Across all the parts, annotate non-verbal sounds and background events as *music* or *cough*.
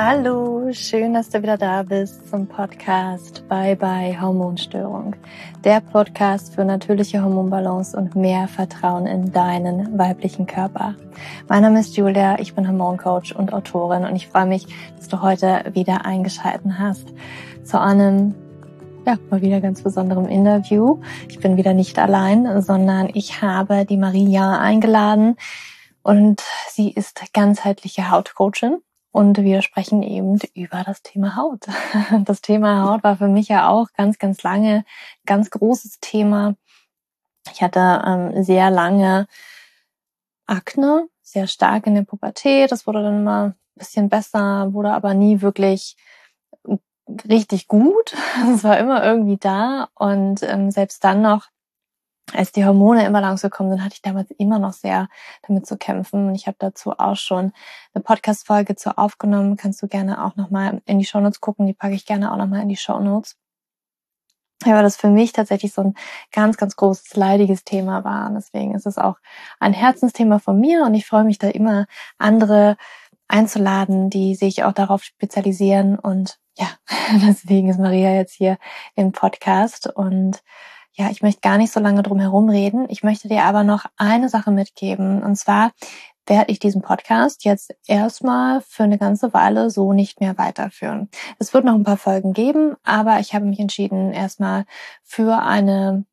Hallo, schön, dass du wieder da bist zum Podcast Bye Bye Hormonstörung. Der Podcast für natürliche Hormonbalance und mehr Vertrauen in deinen weiblichen Körper. Mein Name ist Julia, ich bin Hormoncoach und Autorin und ich freue mich, dass du heute wieder eingeschalten hast zu einem ja, mal wieder ganz besonderem Interview. Ich bin wieder nicht allein, sondern ich habe die Maria eingeladen und sie ist ganzheitliche Hautcoachin und wir sprechen eben über das Thema Haut. *laughs* Das Thema Haut war für mich ja auch ganz, ganz lange ganz großes Thema. Ich hatte ähm, sehr lange Akne, sehr stark in der Pubertät. Das wurde dann mal ein bisschen besser, wurde aber nie wirklich richtig gut. *laughs* Es war immer irgendwie da und ähm, selbst dann noch als die Hormone in Balance gekommen sind, hatte ich damals immer noch sehr damit zu kämpfen. Und ich habe dazu auch schon eine Podcast-Folge zu aufgenommen. Kannst du gerne auch nochmal in die Shownotes gucken. Die packe ich gerne auch nochmal in die Shownotes. Weil das für mich tatsächlich so ein ganz, ganz großes, leidiges Thema war. Und deswegen ist es auch ein Herzensthema von mir und ich freue mich da immer, andere einzuladen, die sich auch darauf spezialisieren. Und ja, *laughs* deswegen ist Maria jetzt hier im Podcast und ja, ich möchte gar nicht so lange drum herum reden. Ich möchte dir aber noch eine Sache mitgeben. Und zwar werde ich diesen Podcast jetzt erstmal für eine ganze Weile so nicht mehr weiterführen. Es wird noch ein paar Folgen geben, aber ich habe mich entschieden, erstmal für eine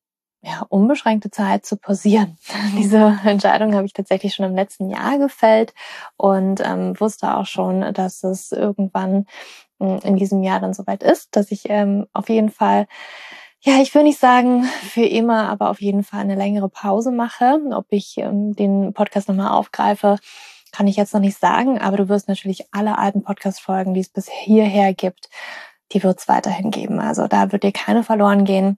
ja, unbeschränkte Zeit zu pausieren. *laughs* Diese Entscheidung habe ich tatsächlich schon im letzten Jahr gefällt und ähm, wusste auch schon, dass es irgendwann hm, in diesem Jahr dann soweit ist, dass ich ähm, auf jeden Fall ja, ich will nicht sagen für immer, aber auf jeden Fall eine längere Pause mache. Ob ich ähm, den Podcast nochmal aufgreife, kann ich jetzt noch nicht sagen, aber du wirst natürlich alle alten Podcast-Folgen, die es bis hierher gibt, die wird es weiterhin geben. Also da wird dir keine verloren gehen.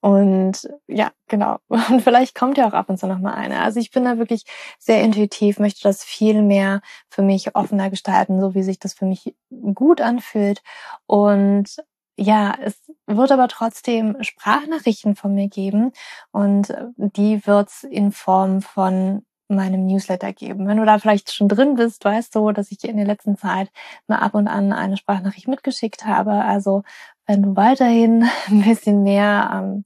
Und ja, genau. *laughs* Und vielleicht kommt ja auch ab und zu noch mal eine. Also ich bin da wirklich sehr intuitiv, möchte das viel mehr für mich offener gestalten, so wie sich das für mich gut anfühlt. Und ja, es wird aber trotzdem Sprachnachrichten von mir geben und äh, die wird's in Form von meinem Newsletter geben. Wenn du da vielleicht schon drin bist, weißt du, dass ich in der letzten Zeit mal ab und an eine Sprachnachricht mitgeschickt habe. Also wenn du weiterhin *laughs* ein bisschen mehr ähm,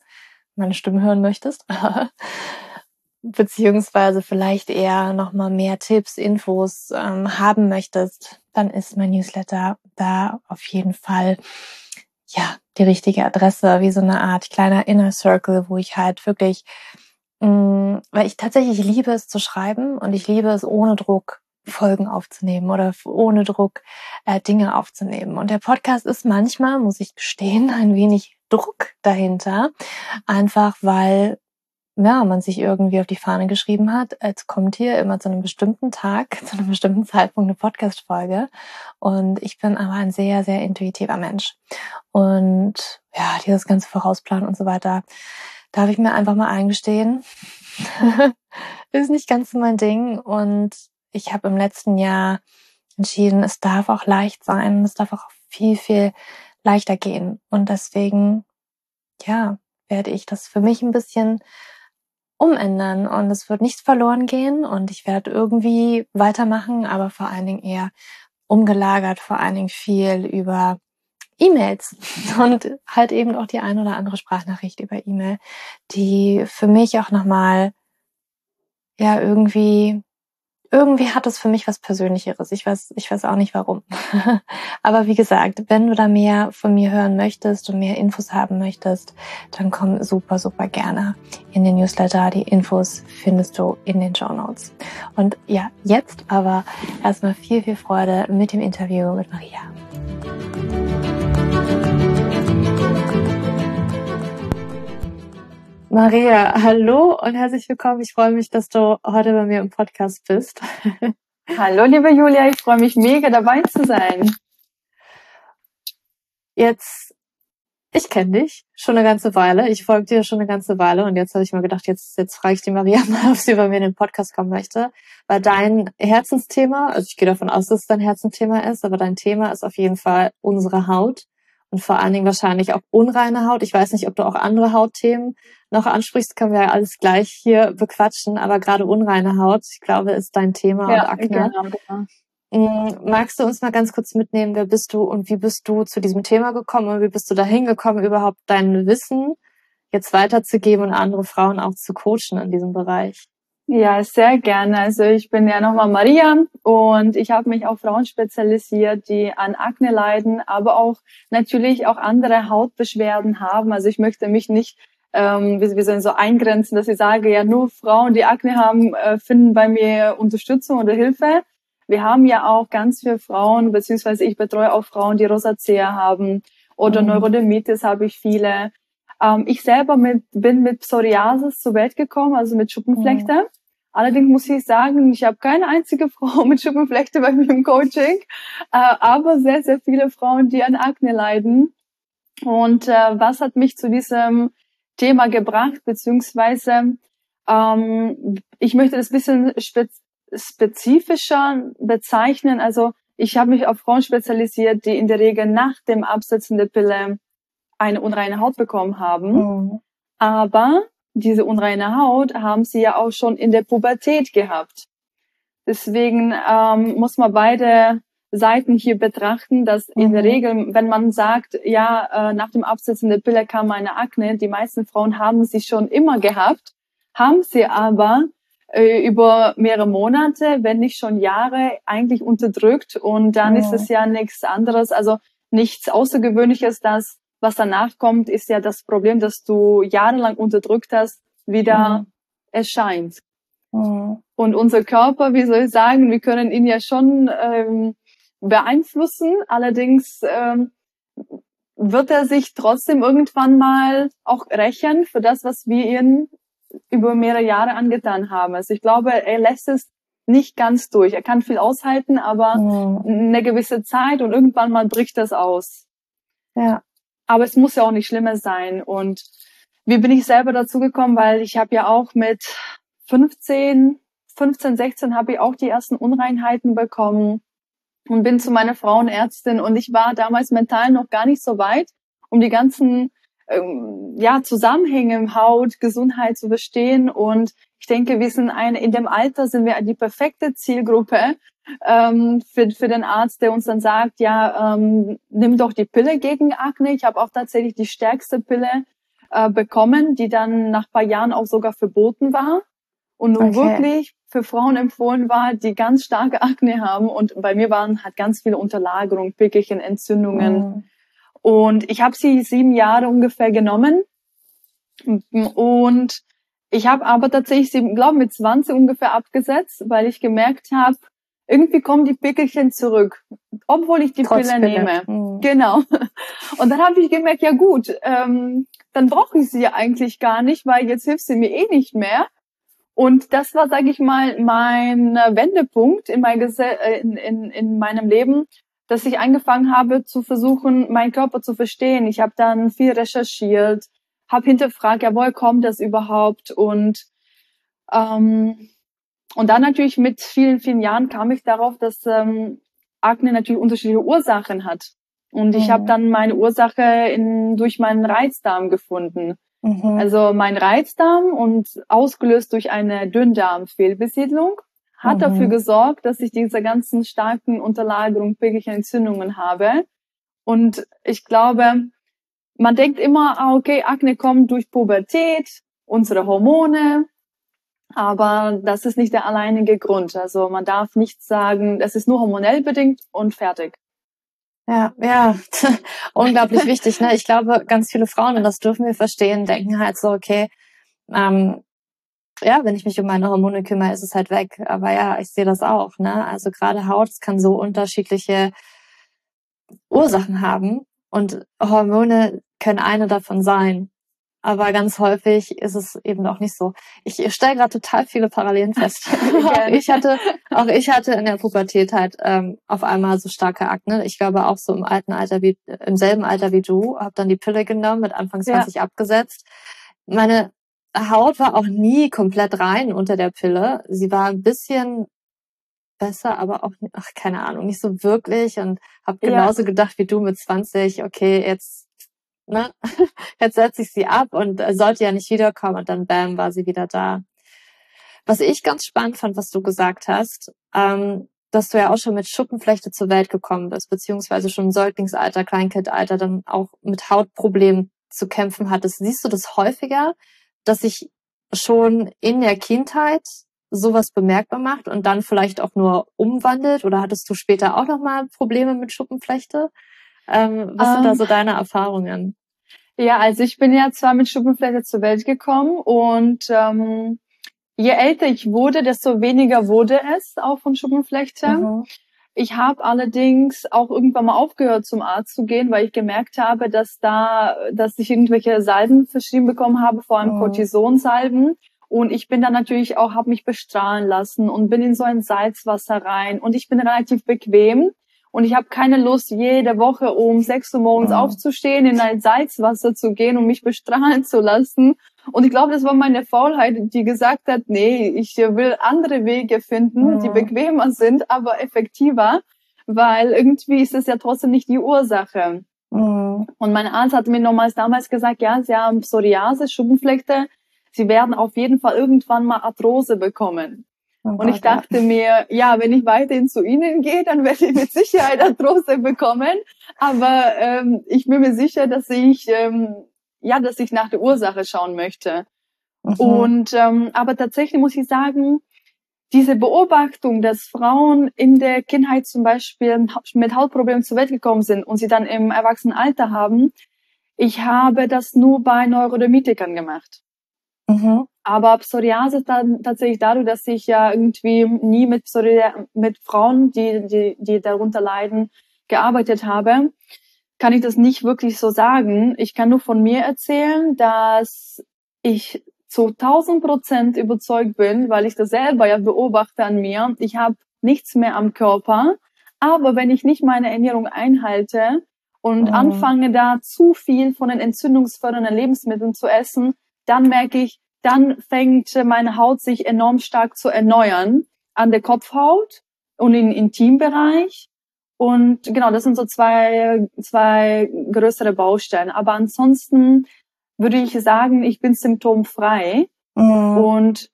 meine Stimme hören möchtest, *laughs* beziehungsweise vielleicht eher nochmal mehr Tipps, Infos ähm, haben möchtest, dann ist mein Newsletter da auf jeden Fall ja, die richtige Adresse, wie so eine Art kleiner Inner Circle, wo ich halt wirklich, mh, mm, weil ich tatsächlich liebe es zu schreiben und ich liebe es ohne Druck Folgen aufzunehmen oder ohne Druck äh, Dinge aufzunehmen. Und der Podcast ist manchmal, muss ich gestehen, *laughs* ein wenig Druck dahinter, einfach weil ja, man sich irgendwie auf die Fahne geschrieben hat, als kommt hier immer zu einem bestimmten Tag, *laughs* zu einem bestimmten Zeitpunkt eine Podcast-Folge. Und ich bin aber ein sehr, sehr intuitiver Mensch. Und ja, dieses ganze Vorausplanen und so weiter, darf ich mir einfach mal eingestehen, *laughs* ist nicht ganz so mein Ding. Und ich habe im letzten Jahr entschieden, es darf auch leicht sein, es darf auch viel, viel leichter gehen. Und deswegen, ja, werde ich das für mich ein bisschen umändern und es wird nichts verloren gehen und ich werde irgendwie weitermachen, aber vor allen Dingen eher umgelagert, vor allen Dingen viel über E-Mails *laughs* und halt eben auch die ein oder andere Sprachnachricht über E-Mail, die für mich auch nochmal ja irgendwie irgendwie hat es für mich was Persönlicheres. Ich weiß, ich weiß auch nicht warum. *laughs* Aber wie gesagt, wenn du da mehr von mir hören möchtest und mehr Infos haben möchtest, dann komm super, super gerne in den Newsletter. Die Infos findest du in den Show Notes. Und ja, jetzt aber erstmal viel, viel Freude mit dem Interview mit Maria. Maria, hallo und herzlich willkommen. Ich freue mich, dass du heute bei mir im Podcast bist. *laughs* Hallo, liebe Julia, ich freue mich mega dabei zu sein. Jetzt, ich kenne dich schon eine ganze Weile. Ich folge dir schon eine ganze Weile und jetzt habe ich mir gedacht, jetzt, jetzt frage ich die Maria *laughs* mal, ob sie bei mir in den Podcast kommen möchte. Weil dein Herzensthema, also ich gehe davon aus, dass es dein Herzensthema ist, aber dein Thema ist auf jeden Fall unsere Haut und vor allen Dingen wahrscheinlich auch unreine Haut. Ich weiß nicht, ob du auch andere Hautthemen noch ansprichst, können wir ja alles gleich hier bequatschen, aber gerade unreine Haut, ich glaube, ist dein Thema ja, und Akne. Genau, genau. Mm, magst du uns mal ganz kurz mitnehmen, wer bist du und wie bist du zu diesem Thema gekommen und wie bist du dahin gekommen, überhaupt dein Wissen jetzt weiterzugeben und andere Frauen auch zu coachen in diesem Bereich? Ja, sehr gerne. Also ich bin ja nochmal Maria und ich habe mich auf Frauen spezialisiert, die an Akne leiden, aber auch natürlich auch andere Hautbeschwerden haben. Also ich möchte mich nicht ähm, wie, wie sollen so eingrenzen, dass ich sage, ja nur Frauen, die Akne haben, äh, finden bei mir Unterstützung oder Hilfe. Wir haben ja auch ganz viele Frauen, beziehungsweise ich betreue auch Frauen, die Rosacea haben oder mhm. Neurodermitis habe ich viele. Ähm, ich selber mit, bin mit Psoriasis zur Welt gekommen, also mit Schuppenflechte. Mhm. Allerdings muss ich sagen, ich habe keine einzige *laughs* Frau mit Schuppenflechte bei mir im Coaching, äh, aber sehr, sehr viele Frauen, die an Akne leiden. Und äh, was hat mich zu diesem Thema gebracht, beziehungsweise ähm, ich möchte das bisschen spez spezifischer bezeichnen. Also ich habe mich auf Frauen spezialisiert, die in der Regel nach dem Absetzen der Pille eine unreine Haut bekommen haben. Mhm. Aber diese unreine Haut haben sie ja auch schon in der Pubertät gehabt. Deswegen ähm, muss man beide Seiten hier betrachten, dass in der mhm. Regel, wenn man sagt, ja, äh, nach dem Absetzen der Pille kam eine Akne, die meisten Frauen haben sie schon immer gehabt, haben sie aber äh, über mehrere Monate, wenn nicht schon Jahre, eigentlich unterdrückt und dann mhm. ist es ja nichts anderes, also nichts Außergewöhnliches, dass was danach kommt, ist ja das Problem, dass du jahrelang unterdrückt hast, wieder mhm. erscheint. Mhm. Und unser Körper, wie soll ich sagen, wir können ihn ja schon ähm, beeinflussen. Allerdings ähm, wird er sich trotzdem irgendwann mal auch rächen für das, was wir ihn über mehrere Jahre angetan haben. Also ich glaube, er lässt es nicht ganz durch. Er kann viel aushalten, aber mhm. eine gewisse Zeit und irgendwann mal bricht das aus. Ja. Aber es muss ja auch nicht schlimmer sein. Und wie bin ich selber dazu gekommen? Weil ich habe ja auch mit 15, 15, 16 habe ich auch die ersten Unreinheiten bekommen und bin zu meiner Frauenärztin und ich war damals mental noch gar nicht so weit, um die ganzen ähm, ja, Zusammenhänge im Haut, Gesundheit zu verstehen. Und ich denke, wir sind eine, in dem Alter sind wir die perfekte Zielgruppe ähm, für, für den Arzt, der uns dann sagt, ja, ähm, nimm doch die Pille gegen Akne. Ich habe auch tatsächlich die stärkste Pille äh, bekommen, die dann nach paar Jahren auch sogar verboten war und nun okay. wirklich für Frauen empfohlen war, die ganz starke Akne haben. Und bei mir waren halt ganz viele Unterlagerungen, Pickelchen, Entzündungen. Mhm. Und ich habe sie sieben Jahre ungefähr genommen. Und ich habe aber tatsächlich sie, glaube mit 20 ungefähr abgesetzt, weil ich gemerkt habe, irgendwie kommen die Pickelchen zurück, obwohl ich die Trotz Pille, nehme. Mhm. Genau. *laughs* Und dann habe ich gemerkt, ja gut, ähm, dann brauche ich sie ja eigentlich gar nicht, weil jetzt hilft sie mir eh nicht mehr. Und das war, sage ich mal, mein Wendepunkt in, mein äh, in, in, in meinem Leben, dass ich angefangen habe zu versuchen, meinen Körper zu verstehen. Ich habe dann viel recherchiert, habe hinterfragt, ja, woher kommt das überhaupt? Und ähm, und dann natürlich mit vielen, vielen Jahren kam ich darauf, dass ähm, Akne natürlich unterschiedliche Ursachen hat. Und ich mhm. habe dann meine Ursache in, durch meinen Reizdarm gefunden. Mhm. Also mein Reizdarm und ausgelöst durch eine Dünndarmfehlbesiedlung hat mhm. dafür gesorgt, dass ich diese ganzen starken Unterlagerungen, pickelige Entzündungen habe. Und ich glaube, man denkt immer, ah, okay, Akne kommt durch Pubertät, unsere Hormone, aber das ist nicht der alleinige Grund. Also man darf nicht sagen, das ist nur hormonell bedingt und fertig. Ja, ja, *laughs* unglaublich wichtig. Ne? Ich glaube, ganz viele Frauen, und das dürfen wir verstehen, denken halt so, okay, ähm, ja, wenn ich mich um meine Hormone kümmere, ist es halt weg. Aber ja, ich sehe das auch. Ne? Also gerade Haut kann so unterschiedliche Ursachen haben und Hormone können eine davon sein. Aber ganz häufig ist es eben auch nicht so. Ich stelle gerade total viele Parallelen *laughs* fest. auch ich hatte, auch ich hatte in der Pubertät halt ähm, auf einmal so starke Akne. Ich glaube auch so im alten Alter wie im selben Alter wie du, habe dann die Pille genommen, mit Anfang 20 ja. abgesetzt. Meine Haut war auch nie komplett rein unter der Pille. Sie war ein bisschen besser, aber auch, ach, keine Ahnung, nicht so wirklich und habe genauso ja. gedacht wie du mit 20, okay, jetzt ne, *laughs* jetzt setze ich sie ab und äh, sollte ja nicht wiederkommen und dann bam, war sie wieder da. Was ich ganz spannend fand, was du gesagt hast, ähm, dass du ja auch schon mit Schuppenflechte zur Welt gekommen bist, beziehungsweise schon im Säuglingsalter, Kleinkindalter dann auch mit Hautproblemen zu kämpfen hattest. Siehst du das häufiger, dass sich schon in der Kindheit sowas bemerkbar macht und dann vielleicht auch nur umwandelt? Oder hattest du später auch nochmal Probleme mit Schuppenflechte? Ähm, was um, sind da ähm. so deine Erfahrungen? Ja, also ich bin ja zwar mit Schuppenflechte zur Welt gekommen und ähm, je älter ich wurde, desto weniger wurde es auch von Schuppenflechte. Mhm. Ich habe allerdings auch irgendwann mal aufgehört, zum Arzt zu gehen, weil ich gemerkt habe, dass da, dass ich irgendwelche Salben verschrieben bekommen habe, vor allem mhm. Cortisonsalben. Und ich bin dann natürlich auch, habe mich bestrahlen lassen und bin in so ein Salzwasser rein. Und ich bin relativ bequem. Und ich habe keine Lust, jede Woche um 6 Uhr morgens mhm. aufzustehen, in ein Salzwasser zu gehen und mich bestrahlen zu lassen. Und ich glaube, das war meine Faulheit, die gesagt hat, nee, ich will andere Wege finden, mhm. die bequemer sind, aber effektiver, weil irgendwie ist es ja trotzdem nicht die Ursache. Mhm. Und mein Arzt hat mir nochmals damals gesagt, ja, Sie haben Psoriasis, Schuppenflechte, Sie werden auf jeden Fall irgendwann mal Arthrose bekommen. Oh und ich dachte mir, ja, wenn ich weiterhin zu Ihnen gehe, dann werde ich mit Sicherheit Arthrose bekommen. Aber ähm, ich bin mir sicher, dass ich ähm, ja, dass ich nach der Ursache schauen möchte. Mhm. Und ähm, aber tatsächlich muss ich sagen, diese Beobachtung, dass Frauen in der Kindheit zum Beispiel mit Hautproblemen zur Welt gekommen sind und sie dann im Erwachsenenalter haben, ich habe das nur bei Neurodermitikern gemacht. Mhm. Aber Psoriasis dann tatsächlich dadurch, dass ich ja irgendwie nie mit, Psoriasis, mit Frauen, die, die, die darunter leiden, gearbeitet habe, kann ich das nicht wirklich so sagen. Ich kann nur von mir erzählen, dass ich zu 1000 Prozent überzeugt bin, weil ich das selber ja beobachte an mir. Ich habe nichts mehr am Körper, aber wenn ich nicht meine Ernährung einhalte und oh. anfange da zu viel von den entzündungsfördernden Lebensmitteln zu essen, dann merke ich, dann fängt meine Haut sich enorm stark zu erneuern an der Kopfhaut und im Intimbereich. Und genau, das sind so zwei, zwei größere Baustellen. Aber ansonsten würde ich sagen, ich bin symptomfrei. Mhm. Und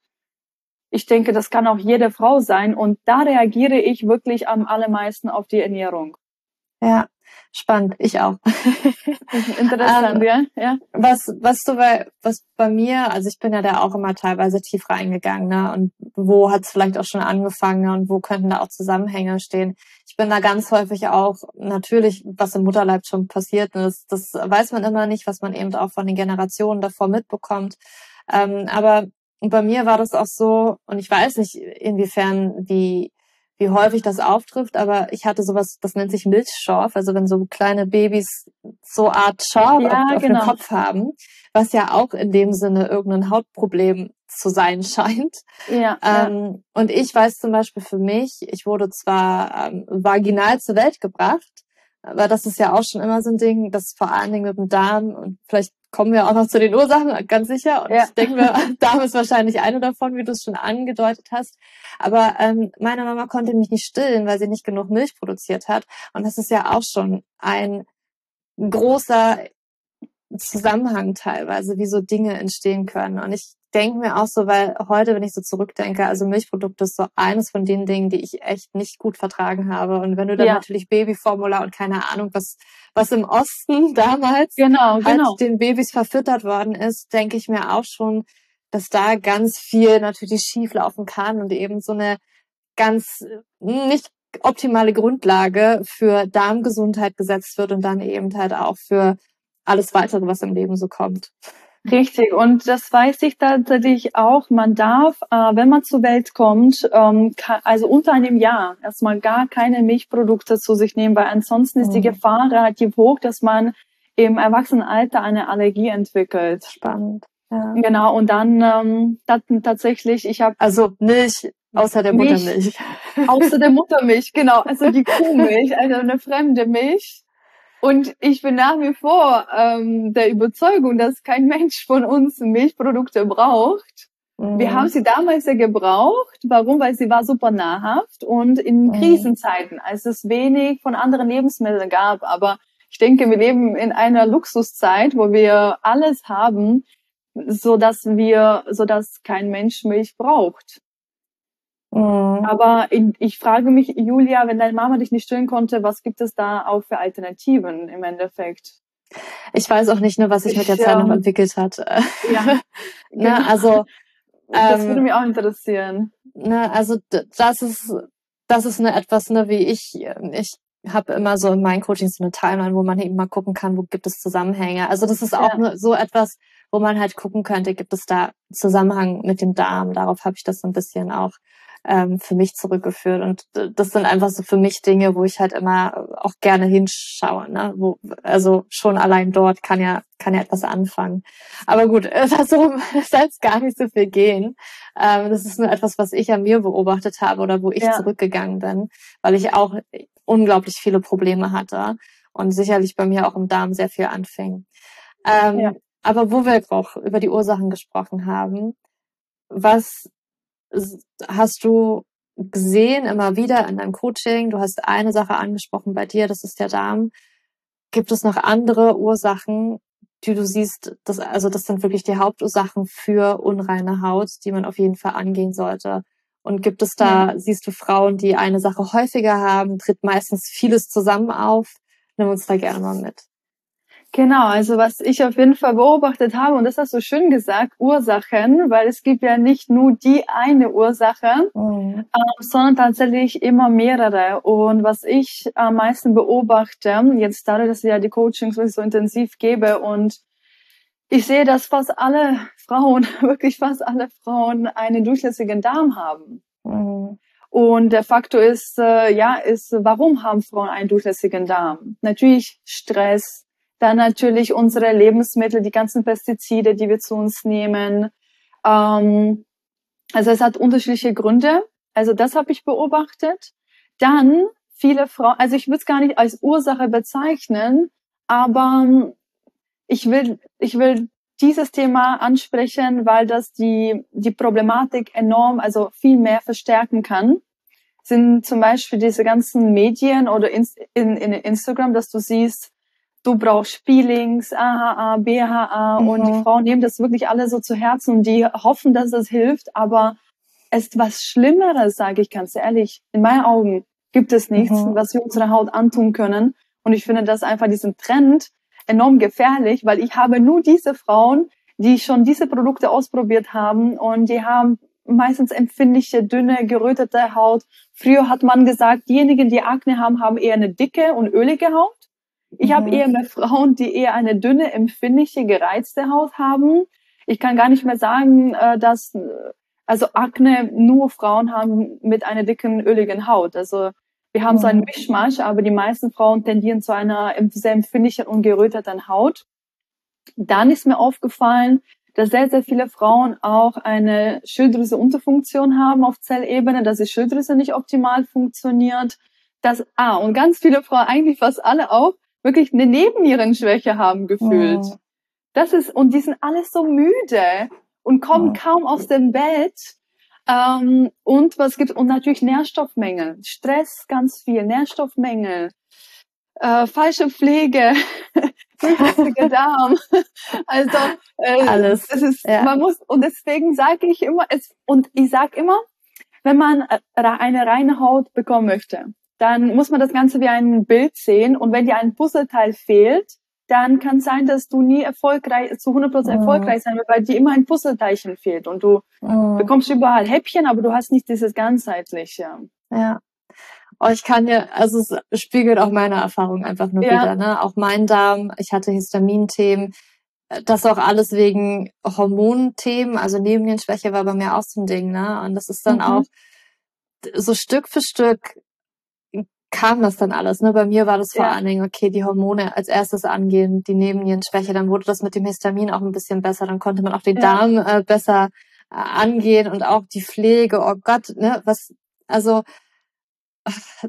ich denke, das kann auch jede Frau sein. Und da reagiere ich wirklich am allermeisten auf die Ernährung. Ja, Spannend, ich auch. *laughs* Interessant, ähm, ja. ja. Was, was so bei, was bei mir, also ich bin ja da auch immer teilweise tief reingegangen, ne? Und wo hat es vielleicht auch schon angefangen ne? und wo könnten da auch Zusammenhänge stehen? Ich bin da ganz häufig auch natürlich, was im Mutterleib schon passiert ist, das weiß man immer nicht, was man eben auch von den Generationen davor mitbekommt. Ähm, aber bei mir war das auch so, und ich weiß nicht, inwiefern wie wie häufig das auftrifft, aber ich hatte sowas, das nennt sich Milchschorf, also wenn so kleine Babys so Art Schorf ja, auf, auf genau. dem Kopf haben, was ja auch in dem Sinne irgendein Hautproblem zu sein *laughs* scheint. Ja, ähm, ja. Und ich weiß zum Beispiel für mich, ich wurde zwar ähm, vaginal zur Welt gebracht, aber das ist ja auch schon immer so ein Ding, das vor allen Dingen mit dem Darm und vielleicht kommen wir auch noch zu den Ursachen, ganz sicher. Und ja. ich denke mir, *laughs* Darm ist wahrscheinlich eine davon, wie du es schon angedeutet hast. Aber ähm, meine Mama konnte mich nicht stillen, weil sie nicht genug Milch produziert hat. Und das ist ja auch schon ein großer Zusammenhang teilweise, wie so Dinge entstehen können. Und ich denke mir auch so, weil heute, wenn ich so zurückdenke, also Milchprodukte ist so eines von den Dingen, die ich echt nicht gut vertragen habe. Und wenn du dann ja. natürlich Babyformula und keine Ahnung, was, was im Osten *laughs* damals genau, halt genau. den Babys verfüttert worden ist, denke ich mir auch schon, dass da ganz viel natürlich schief laufen kann und eben so eine ganz nicht optimale Grundlage für Darmgesundheit gesetzt wird und dann eben halt auch für alles weitere, was im Leben so kommt. Richtig, und das weiß ich tatsächlich auch. Man darf, äh, wenn man zur Welt kommt, ähm, also unter einem Jahr erstmal gar keine Milchprodukte zu sich nehmen, weil ansonsten ist die mhm. Gefahr relativ hoch, dass man im Erwachsenenalter eine Allergie entwickelt. Spannend. Ja. Genau, und dann ähm, tatsächlich, ich habe also Milch außer der Muttermilch. außer der Muttermilch, genau, also die *laughs* Kuhmilch, also eine fremde Milch und ich bin nach wie vor ähm, der Überzeugung, dass kein Mensch von uns Milchprodukte braucht. Mhm. Wir haben sie damals ja gebraucht. Warum? Weil sie war super nahrhaft und in mhm. Krisenzeiten, als es wenig von anderen Lebensmitteln gab. Aber ich denke, wir leben in einer Luxuszeit, wo wir alles haben, so dass wir, so dass kein Mensch Milch braucht. Mhm. Aber in, ich frage mich, Julia, wenn deine Mama dich nicht stillen konnte, was gibt es da auch für Alternativen im Endeffekt? Ich weiß auch nicht, ne, was sich mit der Zeit noch entwickelt hat. Ja. *laughs* ne, genau. also das würde ähm, mich auch interessieren. Ne, also das ist das ist eine etwas, ne, wie ich ich habe immer so in meinen Coachings so eine Timeline, wo man eben mal gucken kann, wo gibt es Zusammenhänge. Also das ist auch ja. so etwas, wo man halt gucken könnte, gibt es da Zusammenhang mit dem Darm. Darauf habe ich das so ein bisschen auch ähm, für mich zurückgeführt. Und das sind einfach so für mich Dinge, wo ich halt immer auch gerne hinschaue. Ne? Wo, also schon allein dort kann ja kann ja etwas anfangen. Aber gut, *laughs* darum soll es gar nicht so viel gehen. Ähm, das ist nur etwas, was ich an mir beobachtet habe oder wo ich ja. zurückgegangen bin, weil ich auch unglaublich viele Probleme hatte und sicherlich bei mir auch im Darm sehr viel anfing. Ähm, ja. Aber wo wir auch über die Ursachen gesprochen haben, was hast du gesehen immer wieder in deinem Coaching? Du hast eine Sache angesprochen bei dir, das ist der Darm. Gibt es noch andere Ursachen, die du siehst? Das, also das sind wirklich die Hauptursachen für unreine Haut, die man auf jeden Fall angehen sollte. Und gibt es da, ja. siehst du Frauen, die eine Sache häufiger haben, tritt meistens vieles zusammen auf? Nimm uns da gerne mal mit. Genau, also was ich auf jeden Fall beobachtet habe, und das hast du schön gesagt, Ursachen, weil es gibt ja nicht nur die eine Ursache, mhm. äh, sondern tatsächlich immer mehrere. Und was ich am meisten beobachte, jetzt dadurch, dass ich ja die Coachings so intensiv gebe und ich sehe, dass fast alle Frauen, *laughs* wirklich fast alle Frauen einen durchlässigen Darm haben. Mhm. Und der Faktor ist, äh, ja, ist, warum haben Frauen einen durchlässigen Darm? Natürlich Stress, dann natürlich unsere Lebensmittel, die ganzen Pestizide, die wir zu uns nehmen. Ähm, also es hat unterschiedliche Gründe. Also das habe ich beobachtet. Dann viele Frauen, also ich würde es gar nicht als Ursache bezeichnen, aber ähm, ich will, ich will dieses Thema ansprechen, weil das die, die Problematik enorm, also viel mehr verstärken kann. Sind zum Beispiel diese ganzen Medien oder in, in, in Instagram, dass du siehst, du brauchst Peelings, AHA, BHA mhm. und die Frauen nehmen das wirklich alle so zu Herzen und die hoffen, dass es hilft, aber es ist was Schlimmeres, sage ich ganz ehrlich. In meinen Augen gibt es nichts, mhm. was wir unserer Haut antun können. Und ich finde das einfach diesen Trend enorm gefährlich, weil ich habe nur diese Frauen, die schon diese Produkte ausprobiert haben und die haben meistens empfindliche, dünne, gerötete Haut. Früher hat man gesagt, diejenigen, die Akne haben, haben eher eine dicke und ölige Haut. Ich mhm. habe eher mehr Frauen, die eher eine dünne, empfindliche, gereizte Haut haben. Ich kann gar nicht mehr sagen, äh, dass also Akne nur Frauen haben mit einer dicken, öligen Haut. Also wir haben mhm. so einen mhm. Mischmasch, aber die meisten Frauen tendieren zu einer sehr empfindlichen und geröteten Haut. Dann ist mir aufgefallen, dass sehr, sehr viele Frauen auch eine Schilddrüse-Unterfunktion haben auf Zellebene, dass die Schilddrüse nicht optimal funktioniert. Das, ah, und ganz viele Frauen, eigentlich fast alle auch, wirklich eine Nebennierenschwäche haben gefühlt. Oh. Das ist, und die sind alles so müde und kommen oh. kaum aus dem Bett. Ähm, und was gibt und natürlich Nährstoffmängel, Stress ganz viel, Nährstoffmängel, äh, falsche Pflege, *laughs* durchlässiger *laughs* Darm. Also äh, alles. Es ist, ja. man muss und deswegen sage ich immer es und ich sage immer, wenn man äh, eine reine Haut bekommen möchte, dann muss man das Ganze wie ein Bild sehen. Und wenn dir ein Puzzleteil fehlt, dann kann es sein, dass du nie erfolgreich, zu 100 Prozent mhm. erfolgreich sein wirst, weil dir immer ein Puzzleteilchen fehlt. Und du mm. bekommst überall Häppchen, aber du hast nicht dieses ganzheitliche. Ja. Oh, ich kann ja, also es spiegelt auch meine Erfahrung einfach nur ja. wieder, ne? Auch mein Darm, ich hatte Histaminthemen, das auch alles wegen Hormonthemen, also Nebennierenschwäche war bei mir auch so ein Ding, ne? Und das ist dann mhm. auch so Stück für Stück kam das dann alles. Ne? Bei mir war das vor ja. allen Dingen, okay, die Hormone als erstes angehen, die Nebennierenschwäche, dann wurde das mit dem Histamin auch ein bisschen besser, dann konnte man auch den ja. Darm äh, besser äh, angehen und auch die Pflege, oh Gott, ne, was, also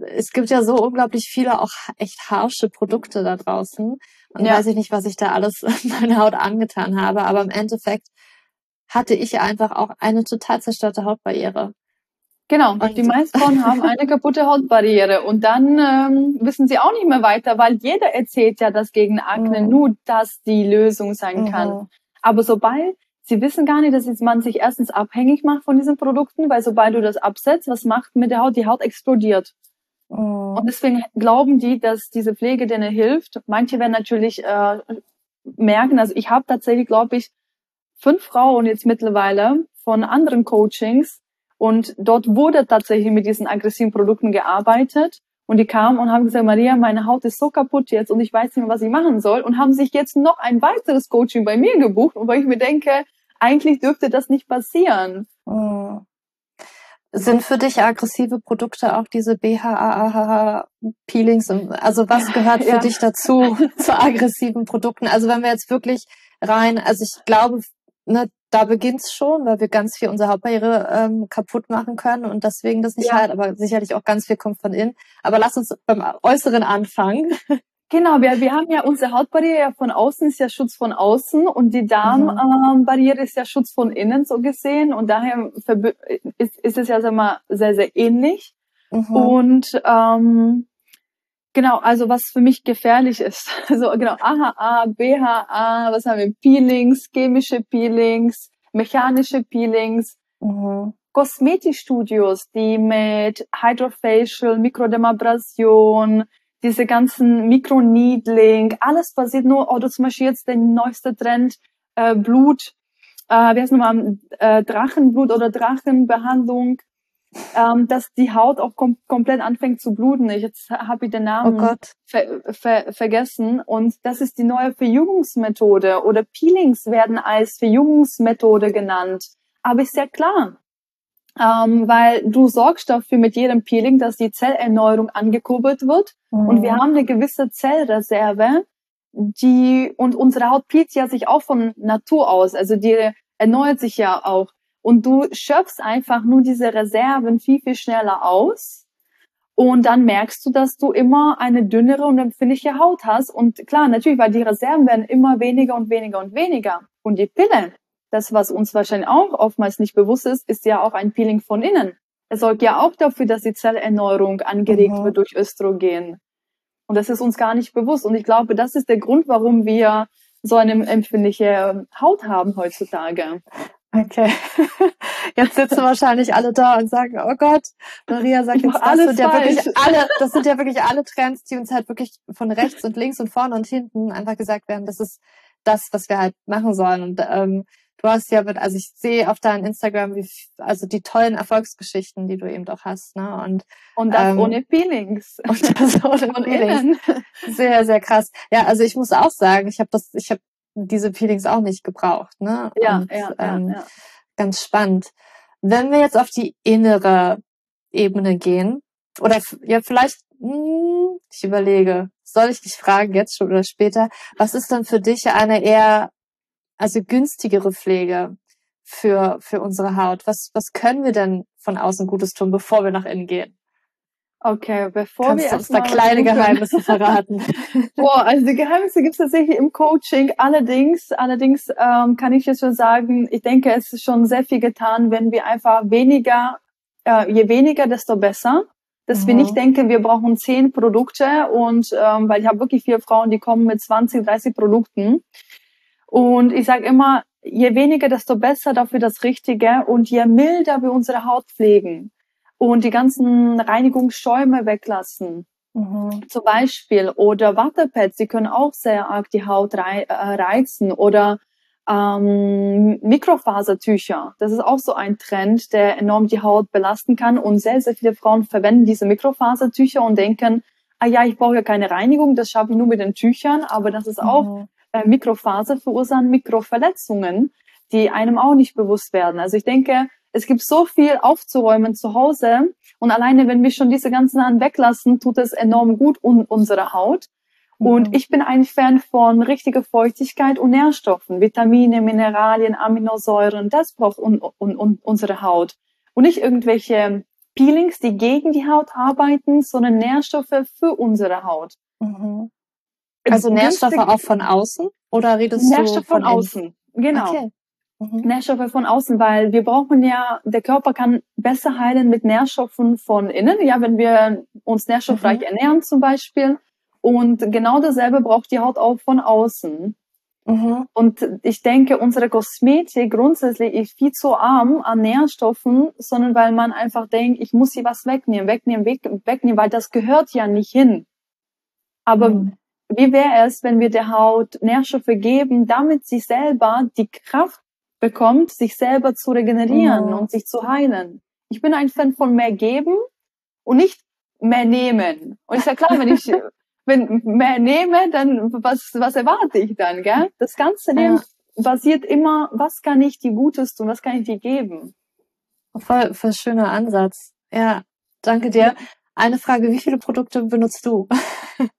es gibt ja so unglaublich viele auch echt harsche Produkte da draußen. Und ja. weiß ich nicht, was ich da alles *laughs* meine Haut angetan habe, aber im Endeffekt hatte ich einfach auch eine total zerstörte Hautbarriere. Genau, und die meisten Frauen haben eine kaputte Hautbarriere und dann ähm, wissen sie auch nicht mehr weiter, weil jeder erzählt ja, dass gegen Akne mhm. nur das die Lösung sein mhm. kann. Aber sobald sie wissen gar nicht, dass man sich erstens abhängig macht von diesen Produkten, weil sobald du das absetzt, was macht mit der Haut? Die Haut explodiert. Oh. Und deswegen glauben die, dass diese Pflege denen hilft. Manche werden natürlich äh, merken, also ich habe tatsächlich, glaube ich, fünf Frauen jetzt mittlerweile von anderen Coachings und dort wurde tatsächlich mit diesen aggressiven Produkten gearbeitet. Und die kamen und haben gesagt, Maria, meine Haut ist so kaputt jetzt und ich weiß nicht mehr, was ich machen soll. Und haben sich jetzt noch ein weiteres Coaching bei mir gebucht. Weil ich mir denke, eigentlich dürfte das nicht passieren. Oh. Sind für dich aggressive Produkte auch diese BHAAH-Peelings? Also was gehört für ja. dich dazu *laughs* zu aggressiven Produkten? Also wenn wir jetzt wirklich rein, also ich glaube, ne, da beginnt's schon, weil wir ganz viel unsere Hautbarriere ähm, kaputt machen können und deswegen das nicht ja. halt, aber sicherlich auch ganz viel kommt von innen. Aber lass uns beim Äußeren anfangen. *laughs* Genau, wir, wir haben ja unsere Hautbarriere von außen ist ja Schutz von außen und die Darmbarriere mhm. ist ja Schutz von innen so gesehen und daher ist, ist es ja sag mal, sehr, sehr ähnlich. Mhm. Und ähm, Genau, also was für mich gefährlich ist. *laughs* Also genau, AHA, BHA, was haben wir? Peelings, chemische Peelings, mechanische Peelings, mhm. Kosmetikstudios, die mit Hydrofacial, Mikrodermabrasion, diese ganzen Mikroneedling, alles basiert nur, oder zum Beispiel jetzt der neueste Trend, äh, Blut, äh, wie heißt nochmal, äh, Drachenblut oder Drachenbehandlung ähm, dass die Haut auch kom komplett anfängt zu bluten. Ich, jetzt habe ich den Namen oh ver ver vergessen. Und das ist die neue Verjüngungsmethode oder Peelings werden als Verjüngungsmethode genannt. Aber ist ja klar, ähm, weil du sorgst dafür mit jedem Peeling, dass die Zellerneuerung angekurbelt wird. Mhm. Und wir haben eine gewisse Zellreserve, die, und unsere Haut peelt ja sich auch von Natur aus. Also die erneuert sich ja auch. Und du schöpfst einfach nur diese Reserven viel, viel schneller aus. Und dann merkst du, dass du immer eine dünnere und empfindliche Haut hast. Und klar, natürlich, weil die Reserven werden immer weniger und weniger und weniger. Und die Pille, das, was uns wahrscheinlich auch oftmals nicht bewusst ist, ist ja auch ein Peeling von innen. Es sorgt ja auch dafür, dass die Zellerneuerung angeregt mhm. wird durch Östrogen. Und das ist uns gar nicht bewusst. Und ich glaube, das ist der Grund, warum wir so eine empfindliche Haut haben heutzutage. Okay. *laughs* Jetzt sitzen wahrscheinlich alle da und sagen, oh Gott, Maria sagt jetzt, das sind ja wirklich alle, das sind ja wirklich alle Trends, die uns halt wirklich von rechts und links und vorne und hinten einfach gesagt werden, das ist das, was wir halt machen sollen. Und ähm, du hast ja also ich sehe auf deinem Instagram, wie, also die tollen Erfolgsgeschichten, die du eben doch hast, ne? Und, und das ähm, ohne Peelings. Und das ohne *laughs* Peelings. Sehr, sehr krass. Ja, also ich muss auch sagen, ich habe das, ich habe diese Feelings auch nicht gebraucht. Ne? Ja, Und, ja, ähm, ja, ja. Ganz spannend. Wenn wir jetzt auf die innere Ebene gehen, oder ja, vielleicht, hm, ich überlege, soll ich dich fragen, jetzt schon oder später, was ist dann für dich eine eher, also günstigere Pflege für, für unsere Haut? Was, was können wir denn von außen Gutes tun, bevor wir nach innen gehen? Okay, bevor Kannst wir uns da kleine Geheimnisse *laughs* verraten. Boah, also die Geheimnisse gibt es tatsächlich im Coaching. Allerdings, allerdings ähm, kann ich jetzt schon sagen, ich denke, es ist schon sehr viel getan, wenn wir einfach weniger, äh, je weniger, desto besser. Dass mhm. wir nicht denken, wir brauchen zehn Produkte und ähm, weil ich habe wirklich vier Frauen, die kommen mit 20, 30 Produkten. Und ich sage immer, je weniger, desto besser dafür das Richtige und je milder wir unsere Haut pflegen und die ganzen Reinigungsschäume weglassen. Mhm. Zum Beispiel. Oder Wattepads, die können auch sehr arg die Haut äh, reizen. Oder ähm, Mikrofasertücher. Das ist auch so ein Trend, der enorm die Haut belasten kann. Und sehr, sehr viele Frauen verwenden diese Mikrofasertücher und denken, ah ja, ich brauche ja keine Reinigung, das schaffe ich nur mit den Tüchern. Aber das ist auch mhm. äh, Mikrofaser verursachen Mikroverletzungen, die einem auch nicht bewusst werden. Also ich denke, es gibt so viel aufzuräumen zu Hause und alleine, wenn wir schon diese ganzen Sachen weglassen, tut es enorm gut um unsere Haut. Und mhm. ich bin ein Fan von richtiger Feuchtigkeit und Nährstoffen, Vitamine, Mineralien, Aminosäuren. Das braucht un, un, un, unsere Haut. Und nicht irgendwelche Peelings, die gegen die Haut arbeiten, sondern Nährstoffe für unsere Haut. Mhm. Also Nährstoffe auch von außen? Oder redest Nährstoffe du von, von außen? Genau. Okay. Mhm. Nährstoffe von außen, weil wir brauchen ja, der Körper kann besser heilen mit Nährstoffen von innen, ja, wenn wir uns nährstoffreich mhm. ernähren zum Beispiel. Und genau dasselbe braucht die Haut auch von außen. Mhm. Und ich denke, unsere Kosmetik grundsätzlich ist viel zu arm an Nährstoffen, sondern weil man einfach denkt, ich muss hier was wegnehmen, wegnehmen, weg, wegnehmen, weil das gehört ja nicht hin. Aber mhm. wie wäre es, wenn wir der Haut Nährstoffe geben, damit sie selber die Kraft bekommt, sich selber zu regenerieren mhm. und sich zu heilen? Ich bin ein Fan von mehr geben und nicht mehr nehmen. Und ist ja klar, wenn ich *laughs* wenn mehr nehme, dann was, was erwarte ich dann, gell? Das ganze Leben ja. basiert immer, was kann ich dir Gutes tun, was kann ich dir geben? Voll, voll schöner Ansatz. Ja, danke dir. Eine Frage, wie viele Produkte benutzt du?